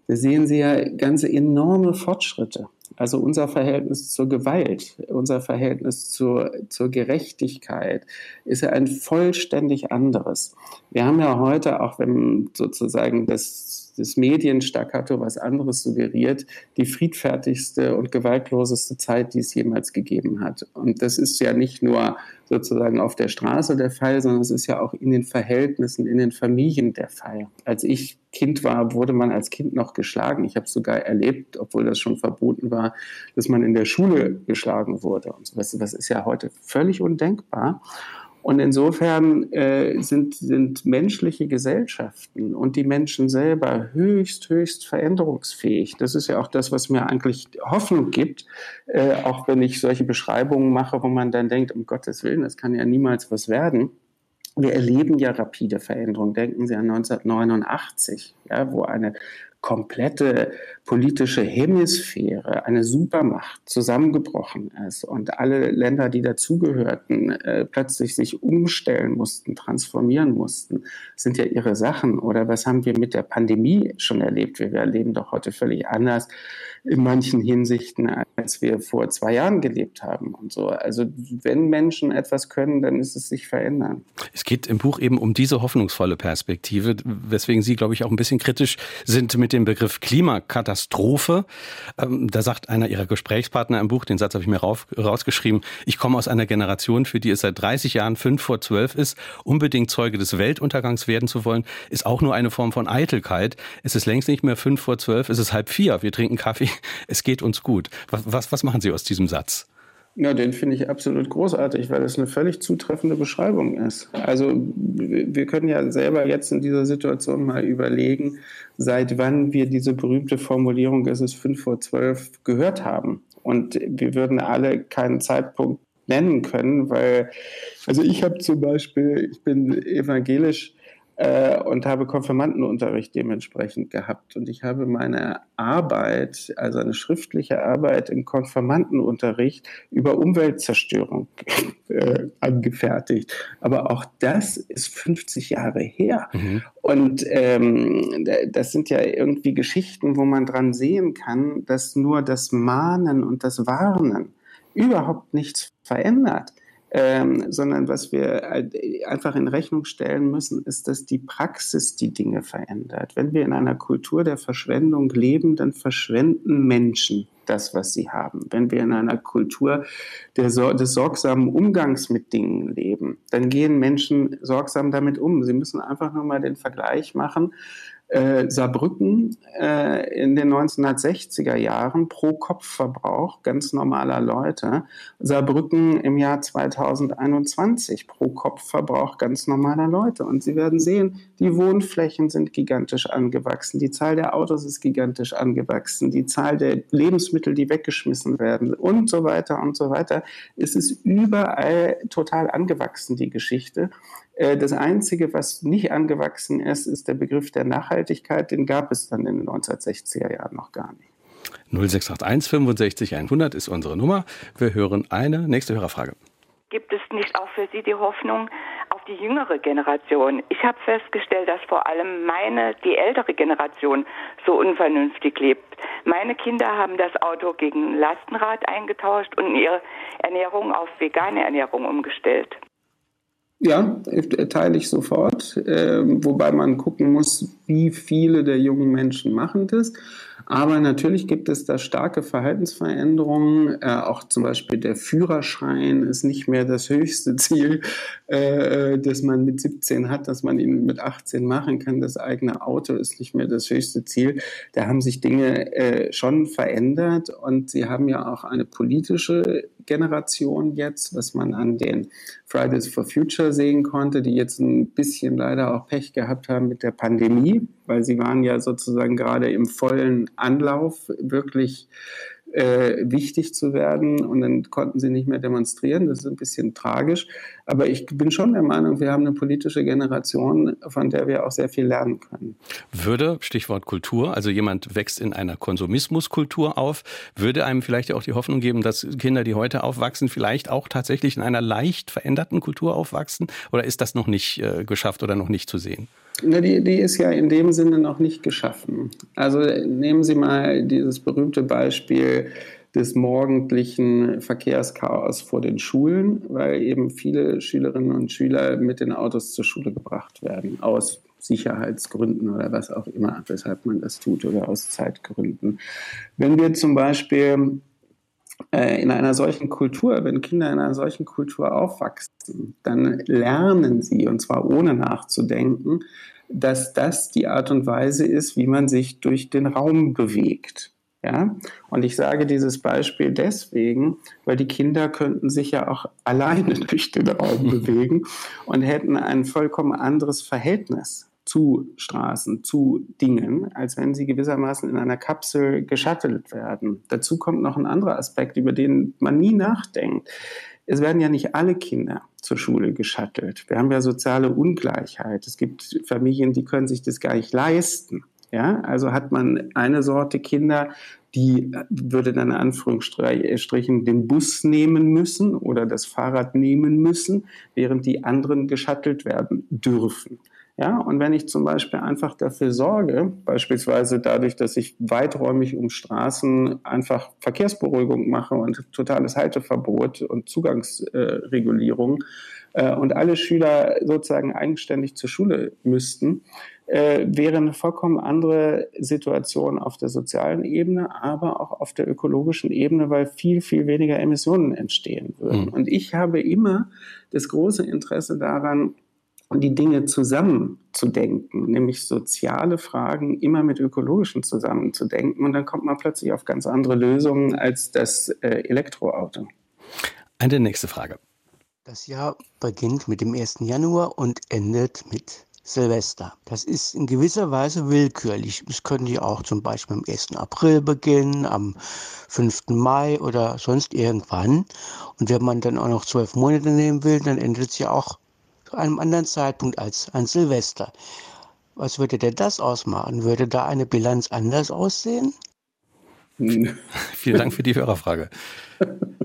da sehen Sie ja ganz enorme Fortschritte. Also unser Verhältnis zur Gewalt, unser Verhältnis zur, zur Gerechtigkeit ist ja ein vollständig anderes. Wir haben ja heute, auch wenn sozusagen das das Medienstaccato was anderes suggeriert, die friedfertigste und gewaltloseste Zeit, die es jemals gegeben hat. Und das ist ja nicht nur sozusagen auf der Straße der Fall, sondern es ist ja auch in den Verhältnissen, in den Familien der Fall. Als ich Kind war, wurde man als Kind noch geschlagen. Ich habe sogar erlebt, obwohl das schon verboten war, dass man in der Schule geschlagen wurde. Und so. das, das ist ja heute völlig undenkbar. Und insofern äh, sind, sind menschliche Gesellschaften und die Menschen selber höchst, höchst veränderungsfähig. Das ist ja auch das, was mir eigentlich Hoffnung gibt, äh, auch wenn ich solche Beschreibungen mache, wo man dann denkt, um Gottes Willen, das kann ja niemals was werden. Wir erleben ja rapide Veränderungen. Denken Sie an 1989, ja, wo eine komplette politische Hemisphäre, eine Supermacht zusammengebrochen ist und alle Länder, die dazugehörten, äh, plötzlich sich umstellen mussten, transformieren mussten, sind ja ihre Sachen. Oder was haben wir mit der Pandemie schon erlebt? Wir erleben doch heute völlig anders in manchen Hinsichten, als wir vor zwei Jahren gelebt haben und so. Also wenn Menschen etwas können, dann ist es sich verändern. Es geht im Buch eben um diese hoffnungsvolle Perspektive, weswegen Sie, glaube ich, auch ein bisschen kritisch sind mit dem Begriff Klimakatastrophe. Ähm, da sagt einer Ihrer Gesprächspartner im Buch, den Satz habe ich mir rausgeschrieben, ich komme aus einer Generation, für die es seit 30 Jahren fünf vor zwölf ist, unbedingt Zeuge des Weltuntergangs werden zu wollen, ist auch nur eine Form von Eitelkeit. Es ist längst nicht mehr fünf vor zwölf, es ist halb vier, wir trinken Kaffee es geht uns gut. Was, was, was machen Sie aus diesem Satz? Ja, den finde ich absolut großartig, weil das eine völlig zutreffende Beschreibung ist. Also wir können ja selber jetzt in dieser Situation mal überlegen, seit wann wir diese berühmte Formulierung, es ist fünf vor zwölf, gehört haben. Und wir würden alle keinen Zeitpunkt nennen können, weil, also ich habe zum Beispiel, ich bin evangelisch äh, und habe Konfirmandenunterricht dementsprechend gehabt. Und ich habe meine Arbeit, also eine schriftliche Arbeit im Konfirmandenunterricht über Umweltzerstörung äh, angefertigt. Aber auch das ist 50 Jahre her. Mhm. Und ähm, das sind ja irgendwie Geschichten, wo man dran sehen kann, dass nur das Mahnen und das Warnen überhaupt nichts verändert ähm, sondern was wir einfach in Rechnung stellen müssen, ist, dass die Praxis die Dinge verändert. Wenn wir in einer Kultur der Verschwendung leben, dann verschwenden Menschen das, was sie haben. Wenn wir in einer Kultur der, des sorgsamen Umgangs mit Dingen leben, dann gehen Menschen sorgsam damit um. Sie müssen einfach nur mal den Vergleich machen äh, Saarbrücken äh, in den 1960er Jahren pro Kopfverbrauch ganz normaler Leute, Saarbrücken im Jahr 2021 pro Kopfverbrauch ganz normaler Leute. Und Sie werden sehen, die Wohnflächen sind gigantisch angewachsen, die Zahl der Autos ist gigantisch angewachsen, die Zahl der Lebensmittel, die weggeschmissen werden und so weiter und so weiter. Es ist überall total angewachsen, die Geschichte. Äh, das Einzige, was nicht angewachsen ist, ist der Begriff der Nachhaltigkeit. Den gab es dann in den 1960er Jahren noch gar nicht. 0681 65 100 ist unsere Nummer. Wir hören eine nächste Hörerfrage. Gibt es nicht auch für Sie die Hoffnung auf die jüngere Generation? Ich habe festgestellt, dass vor allem meine, die ältere Generation so unvernünftig lebt. Meine Kinder haben das Auto gegen Lastenrad eingetauscht und ihre Ernährung auf vegane Ernährung umgestellt. Ja, teile ich sofort. Äh, wobei man gucken muss, wie viele der jungen Menschen machen das. Aber natürlich gibt es da starke Verhaltensveränderungen. Äh, auch zum Beispiel der Führerschein ist nicht mehr das höchste Ziel, äh, das man mit 17 hat, dass man ihn mit 18 machen kann. Das eigene Auto ist nicht mehr das höchste Ziel. Da haben sich Dinge äh, schon verändert und sie haben ja auch eine politische Generation jetzt, was man an den Fridays for Future sehen konnte, die jetzt ein bisschen leider auch Pech gehabt haben mit der Pandemie, weil sie waren ja sozusagen gerade im vollen Anlauf, wirklich äh, wichtig zu werden und dann konnten sie nicht mehr demonstrieren. Das ist ein bisschen tragisch. Aber ich bin schon der Meinung, wir haben eine politische Generation, von der wir auch sehr viel lernen können. Würde, Stichwort Kultur, also jemand wächst in einer Konsumismuskultur auf, würde einem vielleicht auch die Hoffnung geben, dass Kinder, die heute aufwachsen, vielleicht auch tatsächlich in einer leicht veränderten Kultur aufwachsen? Oder ist das noch nicht äh, geschafft oder noch nicht zu sehen? Na, die, die ist ja in dem Sinne noch nicht geschaffen. Also nehmen Sie mal dieses berühmte Beispiel des morgendlichen Verkehrschaos vor den Schulen, weil eben viele Schülerinnen und Schüler mit den Autos zur Schule gebracht werden, aus Sicherheitsgründen oder was auch immer, weshalb man das tut oder aus Zeitgründen. Wenn wir zum Beispiel äh, in einer solchen Kultur, wenn Kinder in einer solchen Kultur aufwachsen, dann lernen sie, und zwar ohne nachzudenken, dass das die Art und Weise ist, wie man sich durch den Raum bewegt. Ja? Und ich sage dieses Beispiel deswegen, weil die Kinder könnten sich ja auch alleine durch den Raum bewegen und hätten ein vollkommen anderes Verhältnis zu Straßen, zu Dingen, als wenn sie gewissermaßen in einer Kapsel geschattelt werden. Dazu kommt noch ein anderer Aspekt, über den man nie nachdenkt. Es werden ja nicht alle Kinder zur Schule geschattelt. Wir haben ja soziale Ungleichheit. Es gibt Familien, die können sich das gar nicht leisten. Ja, also hat man eine Sorte Kinder, die würde dann in Anführungsstrichen den Bus nehmen müssen oder das Fahrrad nehmen müssen, während die anderen geschattelt werden dürfen. Ja, und wenn ich zum Beispiel einfach dafür sorge, beispielsweise dadurch, dass ich weiträumig um Straßen einfach Verkehrsberuhigung mache und totales Halteverbot und Zugangsregulierung äh, äh, und alle Schüler sozusagen eigenständig zur Schule müssten, äh, wäre eine vollkommen andere Situation auf der sozialen Ebene, aber auch auf der ökologischen Ebene, weil viel, viel weniger Emissionen entstehen würden. Mhm. Und ich habe immer das große Interesse daran, die Dinge zusammenzudenken, nämlich soziale Fragen immer mit ökologischen zusammenzudenken. Und dann kommt man plötzlich auf ganz andere Lösungen als das äh, Elektroauto. Eine nächste Frage. Das Jahr beginnt mit dem 1. Januar und endet mit Silvester. Das ist in gewisser Weise willkürlich. Es könnte ja auch zum Beispiel am 1. April beginnen, am 5. Mai oder sonst irgendwann. Und wenn man dann auch noch zwölf Monate nehmen will, dann endet es ja auch zu einem anderen Zeitpunkt als an Silvester. Was würde denn das ausmachen? Würde da eine Bilanz anders aussehen? Vielen Dank für die Hörerfrage.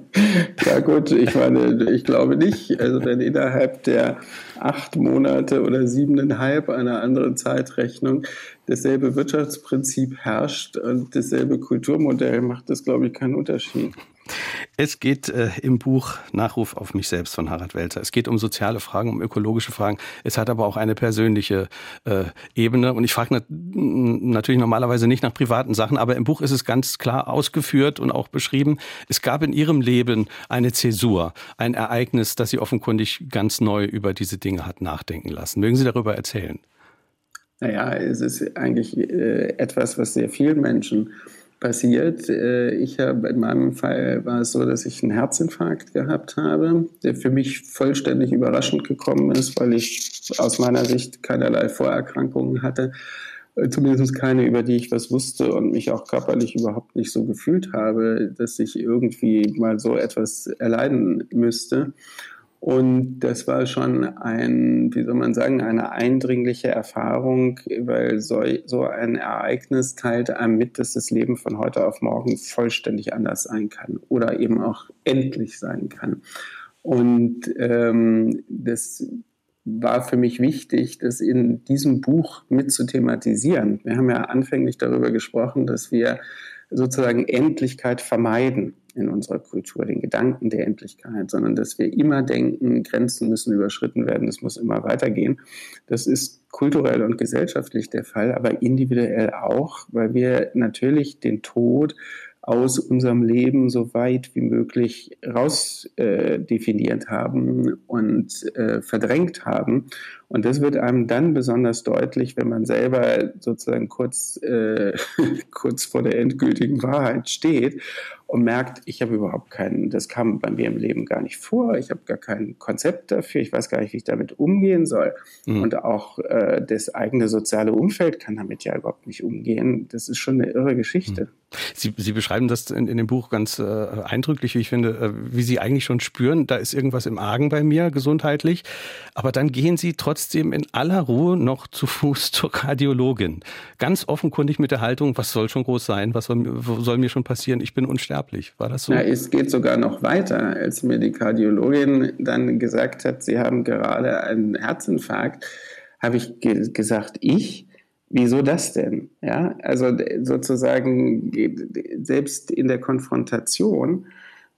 Ja gut, ich meine, ich glaube nicht. Also wenn innerhalb der acht Monate oder siebeneinhalb einer anderen Zeitrechnung dasselbe Wirtschaftsprinzip herrscht und dasselbe Kulturmodell, macht das, glaube ich, keinen Unterschied. Es geht äh, im Buch Nachruf auf mich selbst von Harald Welzer. Es geht um soziale Fragen, um ökologische Fragen. Es hat aber auch eine persönliche äh, Ebene. Und ich frage nat natürlich normalerweise nicht nach privaten Sachen, aber im Buch ist es ganz klar ausgeführt und auch beschrieben. Es gab in Ihrem Leben eine Zäsur, ein Ereignis, das Sie offenkundig ganz neu über diese Dinge hat nachdenken lassen. Mögen Sie darüber erzählen? Naja, es ist eigentlich äh, etwas, was sehr vielen Menschen passiert. Äh, ich habe in meinem Fall war es so, dass ich einen Herzinfarkt gehabt habe, der für mich vollständig überraschend gekommen ist, weil ich aus meiner Sicht keinerlei Vorerkrankungen hatte, äh, zumindest keine, über die ich was wusste und mich auch körperlich überhaupt nicht so gefühlt habe, dass ich irgendwie mal so etwas erleiden müsste. Und das war schon ein, wie soll man sagen, eine eindringliche Erfahrung, weil so, so ein Ereignis teilt einem mit, dass das Leben von heute auf morgen vollständig anders sein kann oder eben auch endlich sein kann. Und ähm, das war für mich wichtig, das in diesem Buch mit zu thematisieren. Wir haben ja anfänglich darüber gesprochen, dass wir sozusagen Endlichkeit vermeiden in unserer Kultur, den Gedanken der Endlichkeit, sondern dass wir immer denken, Grenzen müssen überschritten werden, es muss immer weitergehen. Das ist kulturell und gesellschaftlich der Fall, aber individuell auch, weil wir natürlich den Tod aus unserem Leben so weit wie möglich rausdefiniert äh, haben und äh, verdrängt haben. Und das wird einem dann besonders deutlich, wenn man selber sozusagen kurz, äh, kurz vor der endgültigen Wahrheit steht und merkt, ich habe überhaupt keinen, das kam bei mir im Leben gar nicht vor, ich habe gar kein Konzept dafür, ich weiß gar nicht, wie ich damit umgehen soll. Mhm. Und auch äh, das eigene soziale Umfeld kann damit ja überhaupt nicht umgehen. Das ist schon eine irre Geschichte. Mhm. Sie, Sie beschreiben das in, in dem Buch ganz äh, eindrücklich, wie ich finde, äh, wie Sie eigentlich schon spüren, da ist irgendwas im Argen bei mir gesundheitlich. Aber dann gehen Sie trotzdem in aller Ruhe noch zu Fuß zur Kardiologin. Ganz offenkundig mit der Haltung, was soll schon groß sein, was soll, soll mir schon passieren, ich bin unsterblich. War das so? Ja, es geht sogar noch weiter, als mir die Kardiologin dann gesagt hat, Sie haben gerade einen Herzinfarkt, habe ich ge gesagt, ich? Wieso das denn? Ja, also sozusagen selbst in der Konfrontation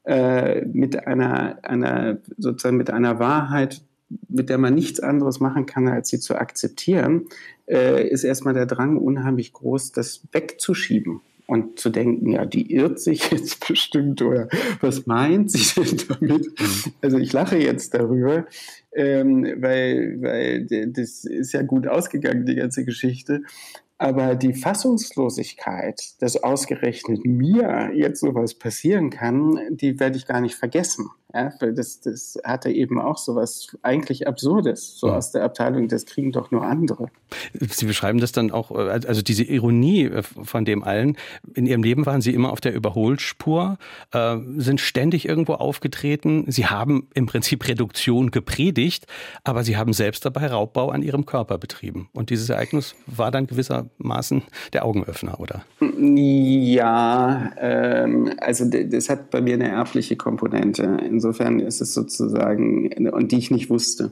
äh, mit einer, einer sozusagen mit einer Wahrheit, mit der man nichts anderes machen kann, als sie zu akzeptieren, äh, ist erstmal der Drang unheimlich groß, das wegzuschieben und zu denken, ja, die irrt sich jetzt bestimmt oder was meint sie denn damit? Mhm. Also ich lache jetzt darüber, ähm, weil, weil das ist ja gut ausgegangen, die ganze Geschichte. Aber die Fassungslosigkeit, dass ausgerechnet mir jetzt sowas passieren kann, die werde ich gar nicht vergessen. Ja, weil das, das hatte eben auch so was eigentlich Absurdes, so ja. aus der Abteilung, das kriegen doch nur andere. Sie beschreiben das dann auch, äh, also diese Ironie äh, von dem allen. In Ihrem Leben waren Sie immer auf der Überholspur, äh, sind ständig irgendwo aufgetreten. Sie haben im Prinzip Reduktion gepredigt, aber Sie haben selbst dabei Raubbau an Ihrem Körper betrieben. Und dieses Ereignis war dann gewissermaßen der Augenöffner, oder? Ja, ähm, also das hat bei mir eine erbliche Komponente. Insofern ist es sozusagen, und die ich nicht wusste.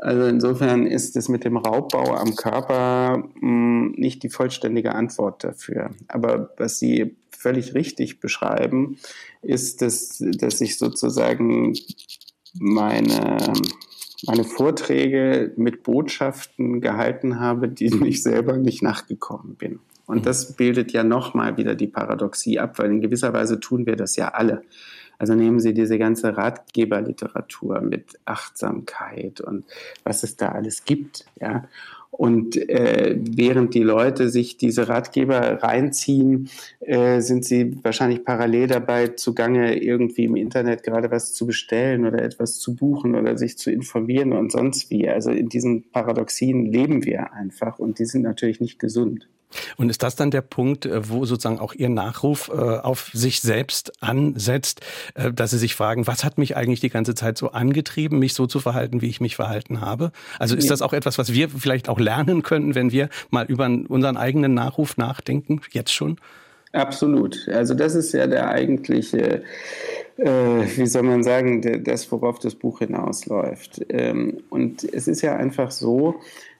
Also insofern ist es mit dem Raubbau am Körper mh, hm, nicht die vollständige Antwort dafür. Aber was Sie völlig richtig beschreiben, ist, dass, dass ich sozusagen meine, meine Vorträge mit Botschaften gehalten habe, die ich selber nicht nachgekommen bin. Und das bildet ja nochmal wieder die Paradoxie ab, weil in gewisser Weise tun wir das ja alle. Also nehmen Sie diese ganze Ratgeberliteratur mit Achtsamkeit und was es da alles gibt, ja. Und äh, während die Leute sich diese Ratgeber reinziehen, äh, sind sie wahrscheinlich parallel dabei zugange, irgendwie im Internet gerade was zu bestellen oder etwas zu buchen oder sich zu informieren und sonst wie. Also in diesen Paradoxien leben wir einfach und die sind natürlich nicht gesund. Und ist das dann der Punkt, äh, wo sozusagen auch Ihr Nachruf äh, auf sich selbst ansetzt, äh, dass Sie sich fragen, was hat mich eigentlich die ganze Zeit so angetrieben, mich so zu verhalten, wie ich mich verhalten habe? Also ist das auch etwas, was wir vielleicht auch lernen können, wenn wir mal über unseren eigenen Nachruf nachdenken, jetzt schon? Absolut. Also das ist ja der eigentliche, äh, wie soll man sagen, das, worauf das Buch hinausläuft. Ähm, und es ist ja einfach so,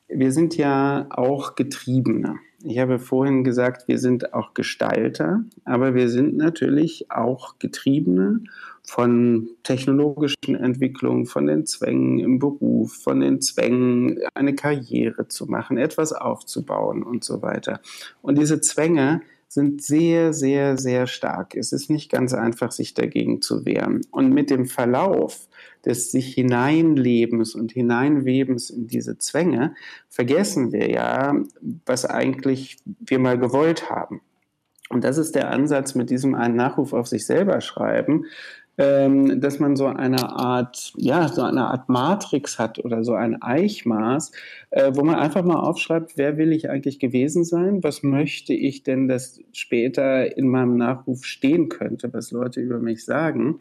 wir sind ja auch Getriebene. Ich habe vorhin gesagt, wir sind auch Gestalter, aber wir sind natürlich auch Getriebene von technologischen Entwicklungen, von den Zwängen im Beruf, von den Zwängen, eine Karriere zu machen, etwas aufzubauen und so weiter. Und diese Zwänge sind sehr, sehr, sehr stark. Es ist nicht ganz einfach, sich dagegen zu wehren. Und mit dem Verlauf des sich hineinlebens und hineinwebens in diese Zwänge vergessen wir ja, was eigentlich wir mal gewollt haben. Und das ist der Ansatz mit diesem einen Nachruf auf sich selber schreiben, ähm, dass man so eine Art, ja, so eine Art Matrix hat oder so ein Eichmaß, äh, wo man einfach mal aufschreibt, wer will ich eigentlich gewesen sein? Was möchte ich denn, dass später in meinem Nachruf stehen könnte, was Leute über mich sagen?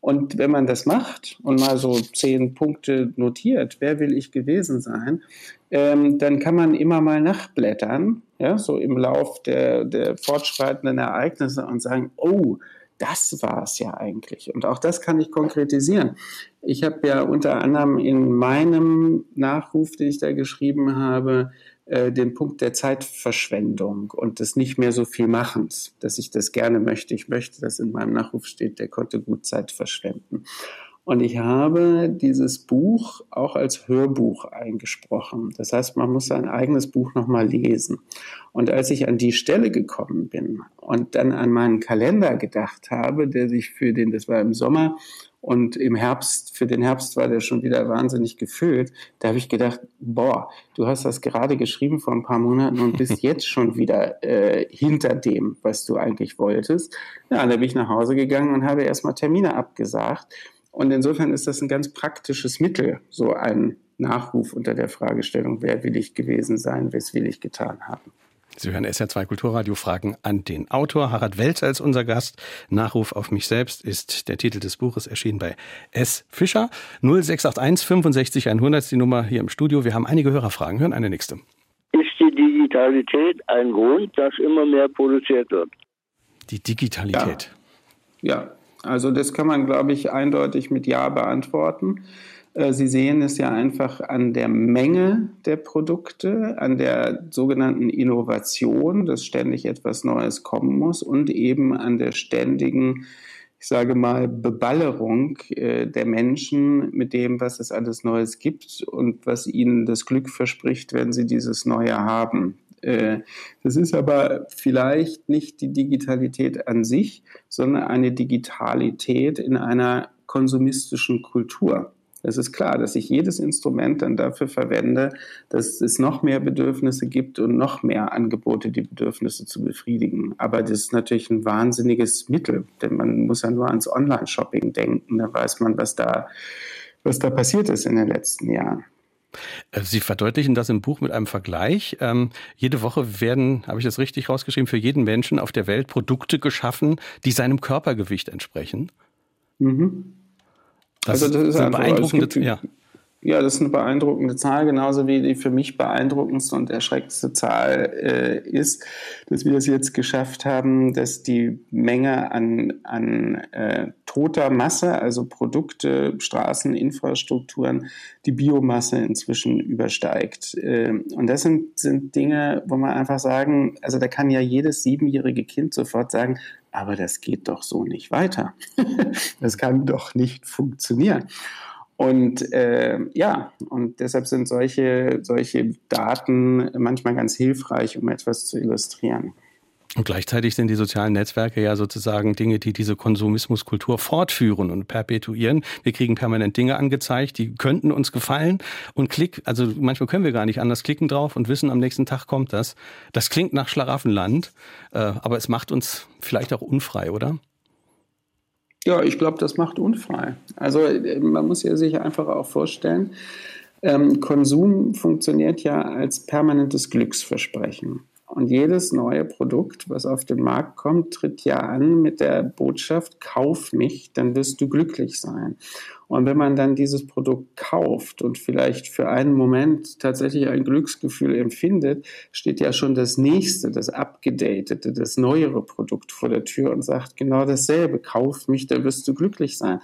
Und wenn man das macht und mal so zehn Punkte notiert, wer will ich gewesen sein, ähm, dann kann man immer mal nachblättern, ja, so im Lauf der, der fortschreitenden Ereignisse und sagen, oh, das war es ja eigentlich. Und auch das kann ich konkretisieren. Ich habe ja unter anderem in meinem Nachruf, den ich da geschrieben habe, äh, den Punkt der Zeitverschwendung und des nicht mehr so viel Machens, dass ich das gerne möchte. Ich möchte, dass in meinem Nachruf steht, der konnte gut Zeit verschwenden. Und ich habe dieses Buch auch als Hörbuch eingesprochen. Das heißt, man muss sein eigenes Buch nochmal lesen. Und als ich an die Stelle gekommen bin und dann an meinen Kalender gedacht habe, der sich für den, das war im Sommer, und im Herbst, für den Herbst war der schon wieder wahnsinnig gefüllt. Da habe ich gedacht, boah, du hast das gerade geschrieben vor ein paar Monaten und bist jetzt schon wieder äh, hinter dem, was du eigentlich wolltest. Ja, da bin ich nach Hause gegangen und habe erstmal Termine abgesagt. Und insofern ist das ein ganz praktisches Mittel, so ein Nachruf unter der Fragestellung, wer will ich gewesen sein, wes will ich getan haben. Sie hören SR2 Kulturradio Fragen an den Autor. Harald Welz als unser Gast. Nachruf auf mich selbst ist der Titel des Buches, erschienen bei S. Fischer. 0681 65 100 ist die Nummer hier im Studio. Wir haben einige Hörerfragen. Hören eine nächste. Ist die Digitalität ein Grund, dass immer mehr produziert wird? Die Digitalität. Ja, ja. also das kann man, glaube ich, eindeutig mit Ja beantworten. Äh, Sie sehen es ja einfach an der Menge der Produkte, an der sogenannten Innovation, dass ständig etwas Neues kommen muss und eben an der ständigen, ich sage mal, Beballerung äh, der Menschen mit dem, was es alles Neues gibt und was ihnen das Glück verspricht, wenn sie dieses Neue haben. Äh, das ist aber vielleicht nicht die Digitalität an sich, sondern eine Digitalität in einer konsumistischen Kultur. Es ist klar, dass ich jedes Instrument dann dafür verwende, dass es noch mehr Bedürfnisse gibt und noch mehr Angebote, die Bedürfnisse zu befriedigen. Aber das ist natürlich ein wahnsinniges Mittel, denn man muss ja nur ans Online-Shopping denken. Da weiß man, was da, was da passiert ist in den letzten Jahren. Äh, Sie verdeutlichen das im Buch mit einem Vergleich. Ähm, jede Woche werden, habe ich das richtig rausgeschrieben, für jeden Menschen auf der Welt Produkte geschaffen, die seinem Körpergewicht entsprechen. Mhm. Das also das ist eine beeindruckende, gibt, ja. ja, das ist eine beeindruckende Zahl, genauso wie die für mich beeindruckendste und erschreckendste Zahl äh, ist, dass wir es jetzt geschafft haben, dass die Menge an, an äh, toter Masse, also Produkte, Straßen, Infrastrukturen, die Biomasse inzwischen übersteigt. Äh, und das sind, sind Dinge, wo man einfach sagen, also da kann ja jedes siebenjährige Kind sofort sagen, aber das geht doch so nicht weiter. das kann doch nicht funktionieren. Und äh, ja, und deshalb sind solche, solche Daten manchmal ganz hilfreich, um etwas zu illustrieren. Und gleichzeitig sind die sozialen Netzwerke ja sozusagen Dinge, die diese Konsumismuskultur fortführen und perpetuieren. Wir kriegen permanent Dinge angezeigt, die könnten uns gefallen und klick, also manchmal können wir gar nicht anders klicken drauf und wissen, am nächsten Tag kommt das. Das klingt nach Schlaraffenland, äh, aber es macht uns vielleicht auch unfrei, oder? Ja, ich glaube, das macht unfrei. Also äh, man muss ja sich einfach auch vorstellen, ähm, Konsum funktioniert ja als permanentes Glücksversprechen. Und jedes neue Produkt, was auf den Markt kommt, tritt ja an mit der Botschaft, kauf mich, dann wirst du glücklich sein. Und wenn man dann dieses Produkt kauft und vielleicht für einen Moment tatsächlich ein Glücksgefühl empfindet, steht ja schon das nächste, das abgedatete, das neuere Produkt vor der Tür und sagt genau dasselbe, kauf mich, da wirst du glücklich sein.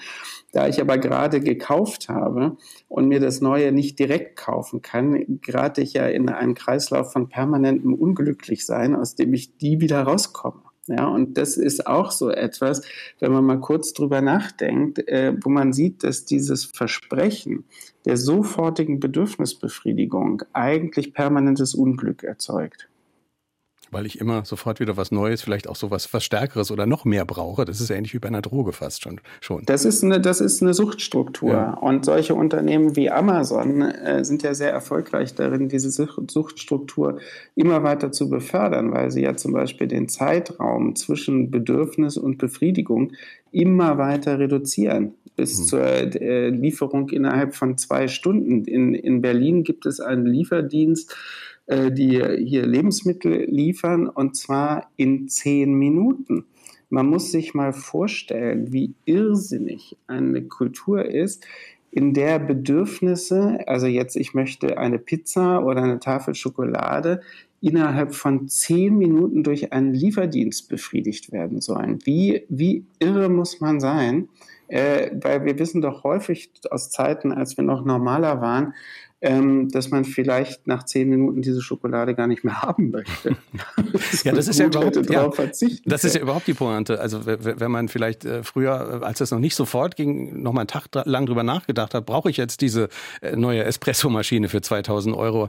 Da ich aber gerade gekauft habe und mir das Neue nicht direkt kaufen kann, gerate ich ja in einen Kreislauf von permanentem Unglücklichsein, aus dem ich die wieder rauskomme. Ja, und das ist auch so etwas, wenn man mal kurz drüber nachdenkt, äh, wo man sieht, dass dieses Versprechen der sofortigen Bedürfnisbefriedigung eigentlich permanentes Unglück erzeugt weil ich immer sofort wieder was Neues, vielleicht auch so was, was Stärkeres oder noch mehr brauche. Das ist ähnlich wie bei einer Droge fast schon. schon. Das, ist eine, das ist eine Suchtstruktur. Ja. Und solche Unternehmen wie Amazon äh, sind ja sehr erfolgreich darin, diese Suchtstruktur immer weiter zu befördern, weil sie ja zum Beispiel den Zeitraum zwischen Bedürfnis und Befriedigung immer weiter reduzieren bis mhm. zur äh, Lieferung innerhalb von zwei Stunden. In, in Berlin gibt es einen Lieferdienst, die hier Lebensmittel liefern und zwar in zehn Minuten. Man muss sich mal vorstellen, wie irrsinnig eine Kultur ist, in der Bedürfnisse, also jetzt ich möchte eine Pizza oder eine Tafel Schokolade, innerhalb von zehn Minuten durch einen Lieferdienst befriedigt werden sollen. Wie, wie irre muss man sein? Äh, weil wir wissen doch häufig aus Zeiten, als wir noch normaler waren, ähm, dass man vielleicht nach zehn Minuten diese Schokolade gar nicht mehr haben möchte. ja, das ist ja überhaupt, ja, das ist ja überhaupt die Pointe. Also wenn man vielleicht äh, früher, äh, als es noch nicht sofort ging, noch mal einen Tag lang drüber nachgedacht hat, brauche ich jetzt diese äh, neue Espresso-Maschine für 2000 Euro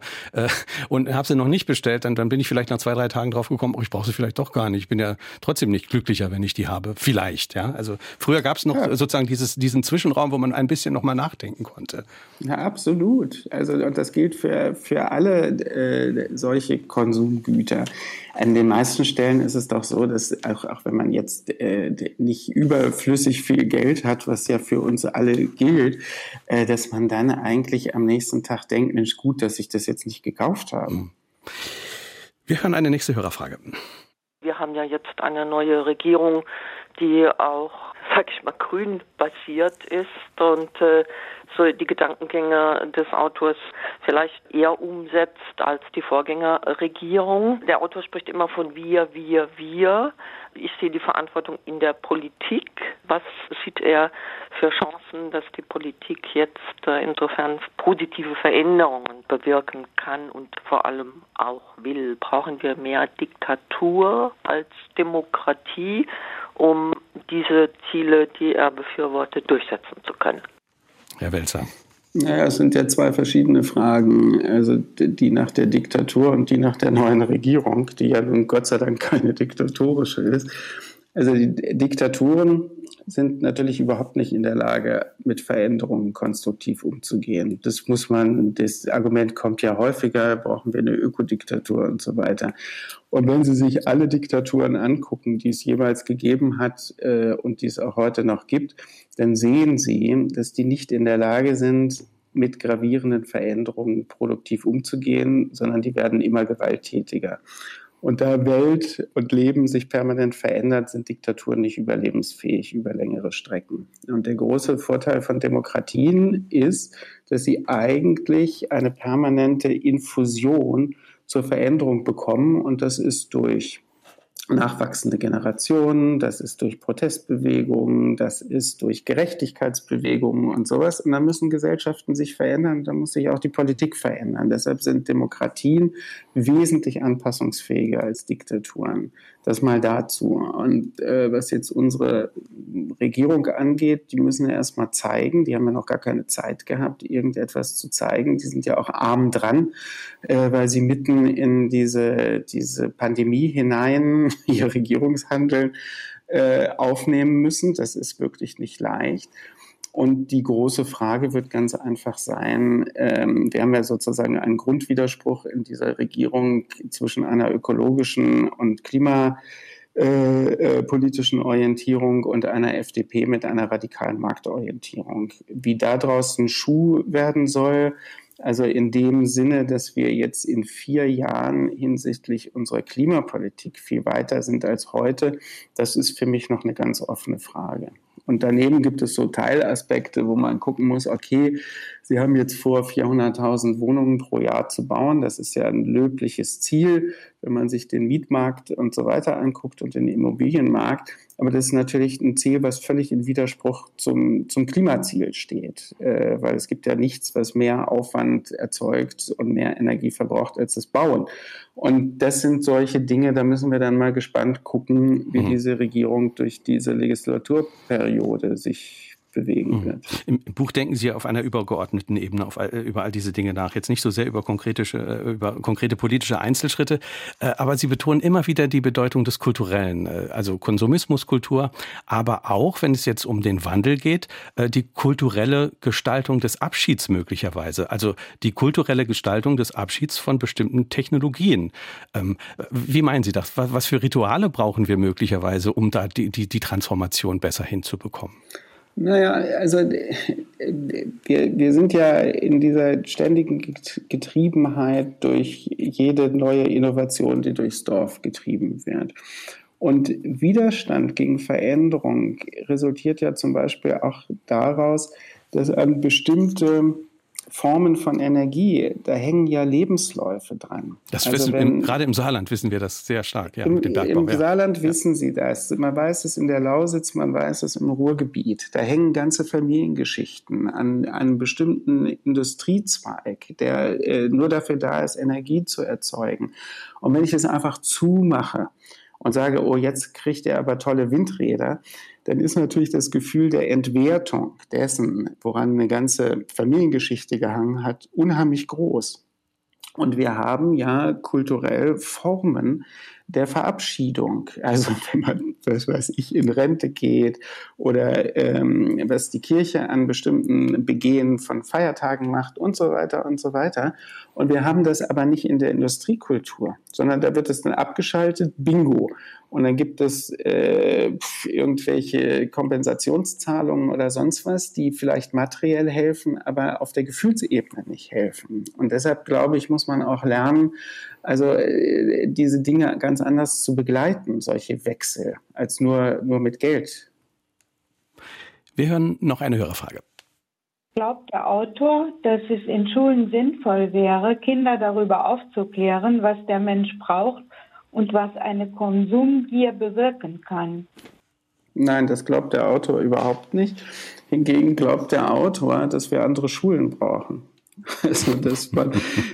und habe sie noch nicht bestellt, dann, dann bin ich vielleicht nach zwei, drei Tagen drauf gekommen, oh, ich brauche sie vielleicht doch gar nicht. Ich bin ja trotzdem nicht glücklicher, wenn ich die habe. Vielleicht, ja. Also früher gab es noch ja. sozusagen dieses, diesen Zwischenraum, wo man ein bisschen noch mal nachdenken konnte. Ja, absolut. Also und das gilt für, für alle äh, solche Konsumgüter. An den meisten Stellen ist es doch so, dass auch, auch wenn man jetzt äh, nicht überflüssig viel Geld hat, was ja für uns alle gilt, äh, dass man dann eigentlich am nächsten Tag denkt, Mensch, gut, dass ich das jetzt nicht gekauft habe. Hm. Wir hören eine nächste Hörerfrage. Wir haben ja jetzt eine neue Regierung, die auch, sag ich mal, grün basiert ist und äh, so die Gedankengänge des Autors vielleicht eher umsetzt als die Vorgängerregierung. Der Autor spricht immer von wir, wir, wir. Ich sehe die Verantwortung in der Politik. Was sieht er für Chancen, dass die Politik jetzt äh, insofern positive Veränderungen bewirken kann und vor allem auch will? Brauchen wir mehr Diktatur als Demokratie, um diese Ziele, die er befürwortet, durchsetzen zu können? Herr Welzer? Naja, es sind ja zwei verschiedene Fragen. Also die nach der Diktatur und die nach der neuen Regierung, die ja nun Gott sei Dank keine diktatorische ist. Also die Diktaturen sind natürlich überhaupt nicht in der Lage, mit Veränderungen konstruktiv umzugehen. Das muss man, das Argument kommt ja häufiger, brauchen wir eine Ökodiktatur und so weiter. Und wenn Sie sich alle Diktaturen angucken, die es jemals gegeben hat äh, und die es auch heute noch gibt, dann sehen Sie, dass die nicht in der Lage sind, mit gravierenden Veränderungen produktiv umzugehen, sondern die werden immer gewalttätiger. Und da Welt und Leben sich permanent verändert, sind Diktaturen nicht überlebensfähig über längere Strecken. Und der große Vorteil von Demokratien ist, dass sie eigentlich eine permanente Infusion zur Veränderung bekommen. Und das ist durch nachwachsende Generationen, das ist durch Protestbewegungen, das ist durch Gerechtigkeitsbewegungen und sowas. Und da müssen Gesellschaften sich verändern, da muss sich auch die Politik verändern. Deshalb sind Demokratien wesentlich anpassungsfähiger als Diktaturen. Das mal dazu. Und äh, was jetzt unsere Regierung angeht, die müssen ja erstmal zeigen, die haben ja noch gar keine Zeit gehabt, irgendetwas zu zeigen. Die sind ja auch arm dran, äh, weil sie mitten in diese, diese Pandemie hinein ihr Regierungshandeln äh, aufnehmen müssen. Das ist wirklich nicht leicht. Und die große Frage wird ganz einfach sein, ähm, wir haben ja sozusagen einen Grundwiderspruch in dieser Regierung zwischen einer ökologischen und klimapolitischen äh, äh, Orientierung und einer FDP mit einer radikalen Marktorientierung. Wie daraus ein Schuh werden soll, also in dem Sinne, dass wir jetzt in vier Jahren hinsichtlich unserer Klimapolitik viel weiter sind als heute, das ist für mich noch eine ganz offene Frage. Und daneben gibt es so Teilaspekte, wo man gucken muss, okay, Sie haben jetzt vor, 400.000 Wohnungen pro Jahr zu bauen. Das ist ja ein löbliches Ziel, wenn man sich den Mietmarkt und so weiter anguckt und den Immobilienmarkt. Aber das ist natürlich ein Ziel, was völlig in Widerspruch zum, zum Klimaziel steht, äh, weil es gibt ja nichts, was mehr Aufwand erzeugt und mehr Energie verbraucht als das Bauen. Und das sind solche Dinge, da müssen wir dann mal gespannt gucken, wie mhm. diese Regierung durch diese Legislaturperiode sich bewegen mhm. wird. Im Buch denken Sie auf einer übergeordneten Ebene auf, über all diese Dinge nach. Jetzt nicht so sehr über konkrete, äh, über konkrete politische Einzelschritte, äh, aber Sie betonen immer wieder die Bedeutung des Kulturellen, äh, also Konsumismuskultur, aber auch, wenn es jetzt um den Wandel geht, die kulturelle Gestaltung des Abschieds möglicherweise, also die kulturelle Gestaltung des Abschieds von bestimmten Technologien. Ähm, wie meinen Sie das? Was für Rituale brauchen wir möglicherweise, um da die, die, die Transformation besser hinzubekommen? Naja, also wir, wir sind ja in dieser ständigen Getriebenheit durch jede neue Innovation, die durchs Dorf getrieben wird. Und Widerstand gegen Veränderung resultiert ja zum Beispiel auch daraus, dass an bestimmte Formen von Energie, da hängen ja Lebensläufe dran. Das also wissen, wenn, im, gerade im Saarland wissen wir das sehr stark. Ja, Im, im ja. Saarland ja. wissen Sie das. Man weiß es in der Lausitz, man weiß es im Ruhrgebiet. Da hängen ganze Familiengeschichten an einem bestimmten Industriezweig, der äh, nur dafür da ist, Energie zu erzeugen. Und wenn ich es einfach zumache und sage, oh, jetzt kriegt er aber tolle Windräder, dann ist natürlich das Gefühl der Entwertung dessen, woran eine ganze Familiengeschichte gehangen hat, unheimlich groß. Und wir haben ja kulturell Formen, der Verabschiedung. Also wenn man, was weiß ich, in Rente geht oder ähm, was die Kirche an bestimmten Begehen von Feiertagen macht und so weiter und so weiter. Und wir haben das aber nicht in der Industriekultur, sondern da wird es dann abgeschaltet, bingo. Und dann gibt es äh, irgendwelche Kompensationszahlungen oder sonst was, die vielleicht materiell helfen, aber auf der Gefühlsebene nicht helfen. Und deshalb glaube ich, muss man auch lernen, also äh, diese Dinge ganz anders zu begleiten, solche Wechsel, als nur, nur mit Geld. Wir hören noch eine Hörerfrage. Glaubt der Autor, dass es in Schulen sinnvoll wäre, Kinder darüber aufzuklären, was der Mensch braucht und was eine Konsumgier bewirken kann? Nein, das glaubt der Autor überhaupt nicht. Hingegen glaubt der Autor, dass wir andere Schulen brauchen. Also, dass man,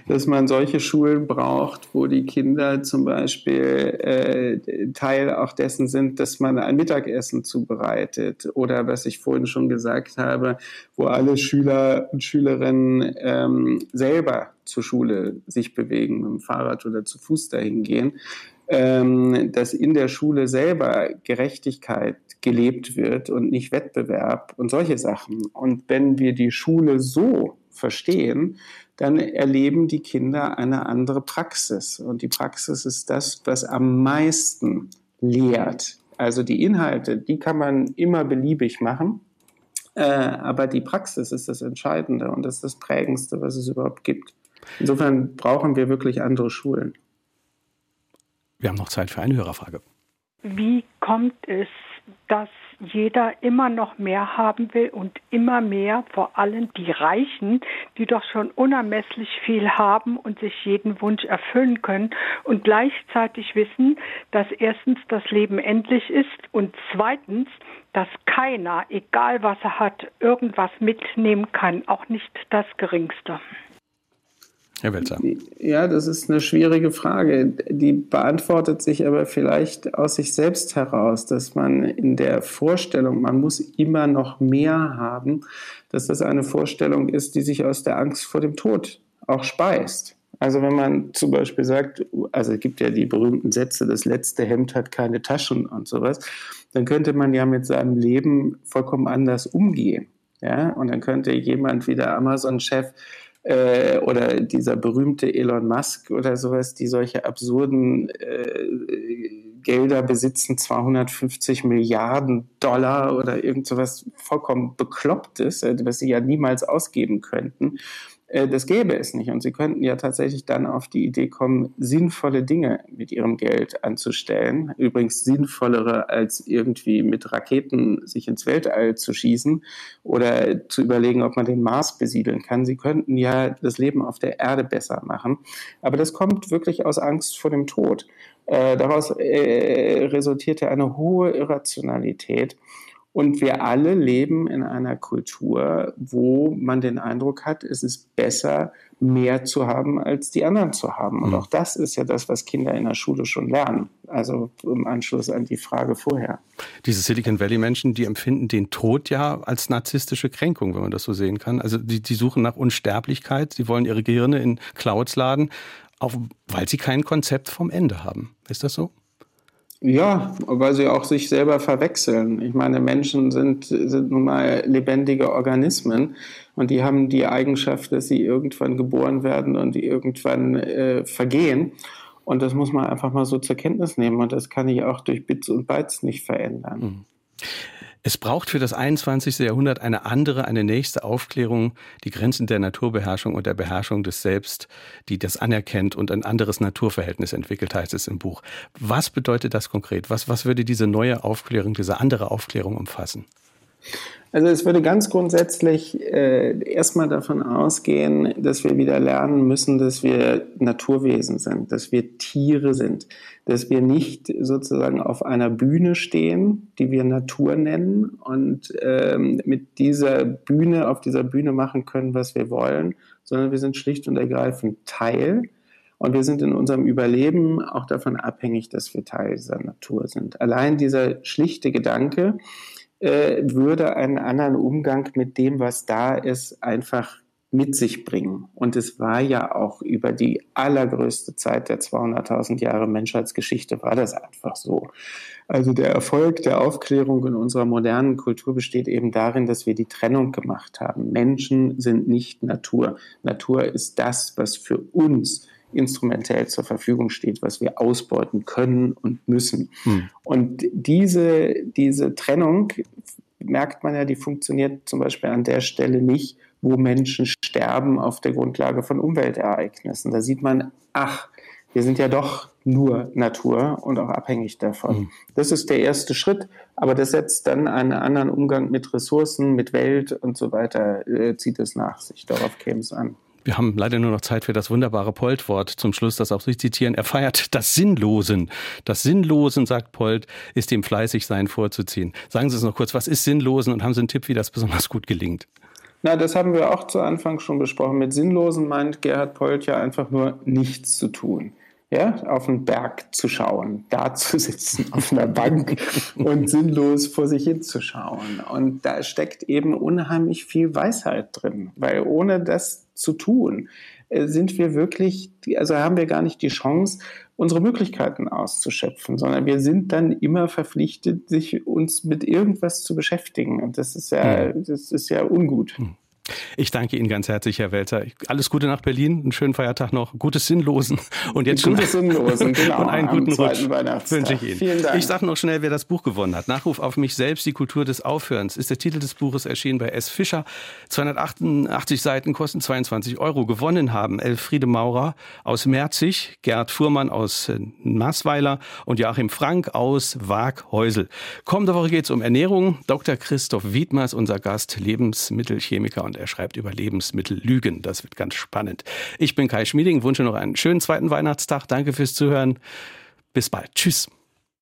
dass man solche Schulen braucht, wo die Kinder zum Beispiel äh, Teil auch dessen sind, dass man ein Mittagessen zubereitet oder was ich vorhin schon gesagt habe, wo alle Schüler und Schülerinnen ähm, selber zur Schule sich bewegen, mit dem Fahrrad oder zu Fuß dahin gehen, ähm, dass in der Schule selber Gerechtigkeit gelebt wird und nicht Wettbewerb und solche Sachen. Und wenn wir die Schule so verstehen, dann erleben die Kinder eine andere Praxis. Und die Praxis ist das, was am meisten lehrt. Also die Inhalte, die kann man immer beliebig machen. Äh, aber die Praxis ist das Entscheidende und das ist das Prägendste, was es überhaupt gibt. Insofern brauchen wir wirklich andere Schulen. Wir haben noch Zeit für eine Hörerfrage. Wie kommt es, dass jeder immer noch mehr haben will und immer mehr, vor allem die Reichen, die doch schon unermesslich viel haben und sich jeden Wunsch erfüllen können und gleichzeitig wissen, dass erstens das Leben endlich ist und zweitens, dass keiner, egal was er hat, irgendwas mitnehmen kann, auch nicht das Geringste. Herr Welzer. Ja, das ist eine schwierige Frage. Die beantwortet sich aber vielleicht aus sich selbst heraus, dass man in der Vorstellung, man muss immer noch mehr haben, dass das eine Vorstellung ist, die sich aus der Angst vor dem Tod auch speist. Also wenn man zum Beispiel sagt, also es gibt ja die berühmten Sätze, das letzte Hemd hat keine Taschen und sowas, dann könnte man ja mit seinem Leben vollkommen anders umgehen. Ja, und dann könnte jemand wie der Amazon-Chef äh, oder dieser berühmte Elon Musk oder sowas, die solche absurden äh, Gelder besitzen, 250 Milliarden Dollar oder irgend sowas vollkommen beklopptes, äh, was sie ja niemals ausgeben könnten. Äh, das gäbe es nicht. Und sie könnten ja tatsächlich dann auf die Idee kommen, sinnvolle Dinge mit ihrem Geld anzustellen. Übrigens sinnvollere als irgendwie mit Raketen sich ins Weltall zu schießen oder zu überlegen, ob man den Mars besiedeln kann. Sie könnten ja das Leben auf der Erde besser machen. Aber das kommt wirklich aus Angst vor dem Tod. Äh, daraus äh, resultierte eine hohe Irrationalität. Und wir alle leben in einer Kultur, wo man den Eindruck hat, es ist besser, mehr zu haben, als die anderen zu haben. Und mhm. auch das ist ja das, was Kinder in der Schule schon lernen. Also im Anschluss an die Frage vorher. Diese Silicon Valley-Menschen, die empfinden den Tod ja als narzisstische Kränkung, wenn man das so sehen kann. Also die, die suchen nach Unsterblichkeit, sie wollen ihre Gehirne in Clouds laden, auch weil sie kein Konzept vom Ende haben. Ist das so? Ja, weil sie auch sich selber verwechseln. Ich meine, Menschen sind, sind nun mal lebendige Organismen und die haben die Eigenschaft, dass sie irgendwann geboren werden und die irgendwann äh, vergehen. Und das muss man einfach mal so zur Kenntnis nehmen und das kann ich auch durch Bits und Bytes nicht verändern. Mhm. Es braucht für das 21. Jahrhundert eine andere, eine nächste Aufklärung, die Grenzen der Naturbeherrschung und der Beherrschung des Selbst, die das anerkennt und ein anderes Naturverhältnis entwickelt, heißt es im Buch. Was bedeutet das konkret? Was, was würde diese neue Aufklärung, diese andere Aufklärung umfassen? Also es würde ganz grundsätzlich äh, erstmal davon ausgehen, dass wir wieder lernen müssen, dass wir Naturwesen sind, dass wir Tiere sind, dass wir nicht sozusagen auf einer Bühne stehen, die wir Natur nennen und ähm, mit dieser Bühne, auf dieser Bühne machen können, was wir wollen, sondern wir sind schlicht und ergreifend Teil. Und wir sind in unserem Überleben auch davon abhängig, dass wir Teil dieser Natur sind. Allein dieser schlichte Gedanke, äh, würde einen anderen Umgang mit dem, was da ist, einfach mit sich bringen. Und es war ja auch über die allergrößte Zeit der 200.000 Jahre Menschheitsgeschichte war das einfach so. Also der Erfolg der Aufklärung in unserer modernen Kultur besteht eben darin, dass wir die Trennung gemacht haben. Menschen sind nicht Natur. Natur ist das, was für uns instrumentell zur Verfügung steht, was wir ausbeuten können und müssen. Hm. Und diese, diese Trennung merkt man ja, die funktioniert zum Beispiel an der Stelle nicht, wo Menschen sterben auf der Grundlage von Umweltereignissen. Da sieht man, ach, wir sind ja doch nur Natur und auch abhängig davon. Mhm. Das ist der erste Schritt, aber das setzt dann einen anderen Umgang mit Ressourcen, mit Welt und so weiter, äh, zieht es nach sich. Darauf käme es an. Wir haben leider nur noch Zeit für das wunderbare Polt-Wort zum Schluss, das auch Sie zitieren. Er feiert das Sinnlosen. Das Sinnlosen, sagt Polt, ist dem Fleißigsein vorzuziehen. Sagen Sie es noch kurz, was ist Sinnlosen und haben Sie einen Tipp, wie das besonders gut gelingt? Na, das haben wir auch zu Anfang schon besprochen. Mit Sinnlosen meint Gerhard Polt ja einfach nur nichts zu tun ja, auf den Berg zu schauen, da zu sitzen auf einer Bank und sinnlos vor sich hinzuschauen. Und da steckt eben unheimlich viel Weisheit drin, weil ohne das zu tun, äh, sind wir wirklich, also haben wir gar nicht die Chance, unsere Möglichkeiten auszuschöpfen, sondern wir sind dann immer verpflichtet, sich uns mit irgendwas zu beschäftigen. Und das ist ja, hm. das ist ja ungut. Ich danke Ihnen ganz herzlich, Herr Welzer. Alles Gute nach Berlin, einen schönen Feiertag noch, gutes Sinnlosen und jetzt schon gutes Sinnlosen, genau, und einen guten Rutsch wünsche ich Ihnen. Vielen Dank. Ich sage noch schnell, wer das Buch gewonnen hat. Nachruf auf mich selbst, die Kultur des Aufhörens ist der Titel des Buches erschienen bei S. Fischer. 288 Seiten kosten 22 Euro. Gewonnen haben Elfriede Maurer aus Merzig, Gerd Fuhrmann aus äh, Maßweiler und Joachim Frank aus Waaghäusel. Kommende Woche geht es um Ernährung. Dr. Christoph Wiedmers, unser Gast, Lebensmittelchemiker und er schreibt über Lebensmittellügen. Das wird ganz spannend. Ich bin Kai Schmieding, wünsche noch einen schönen zweiten Weihnachtstag. Danke fürs Zuhören. Bis bald. Tschüss.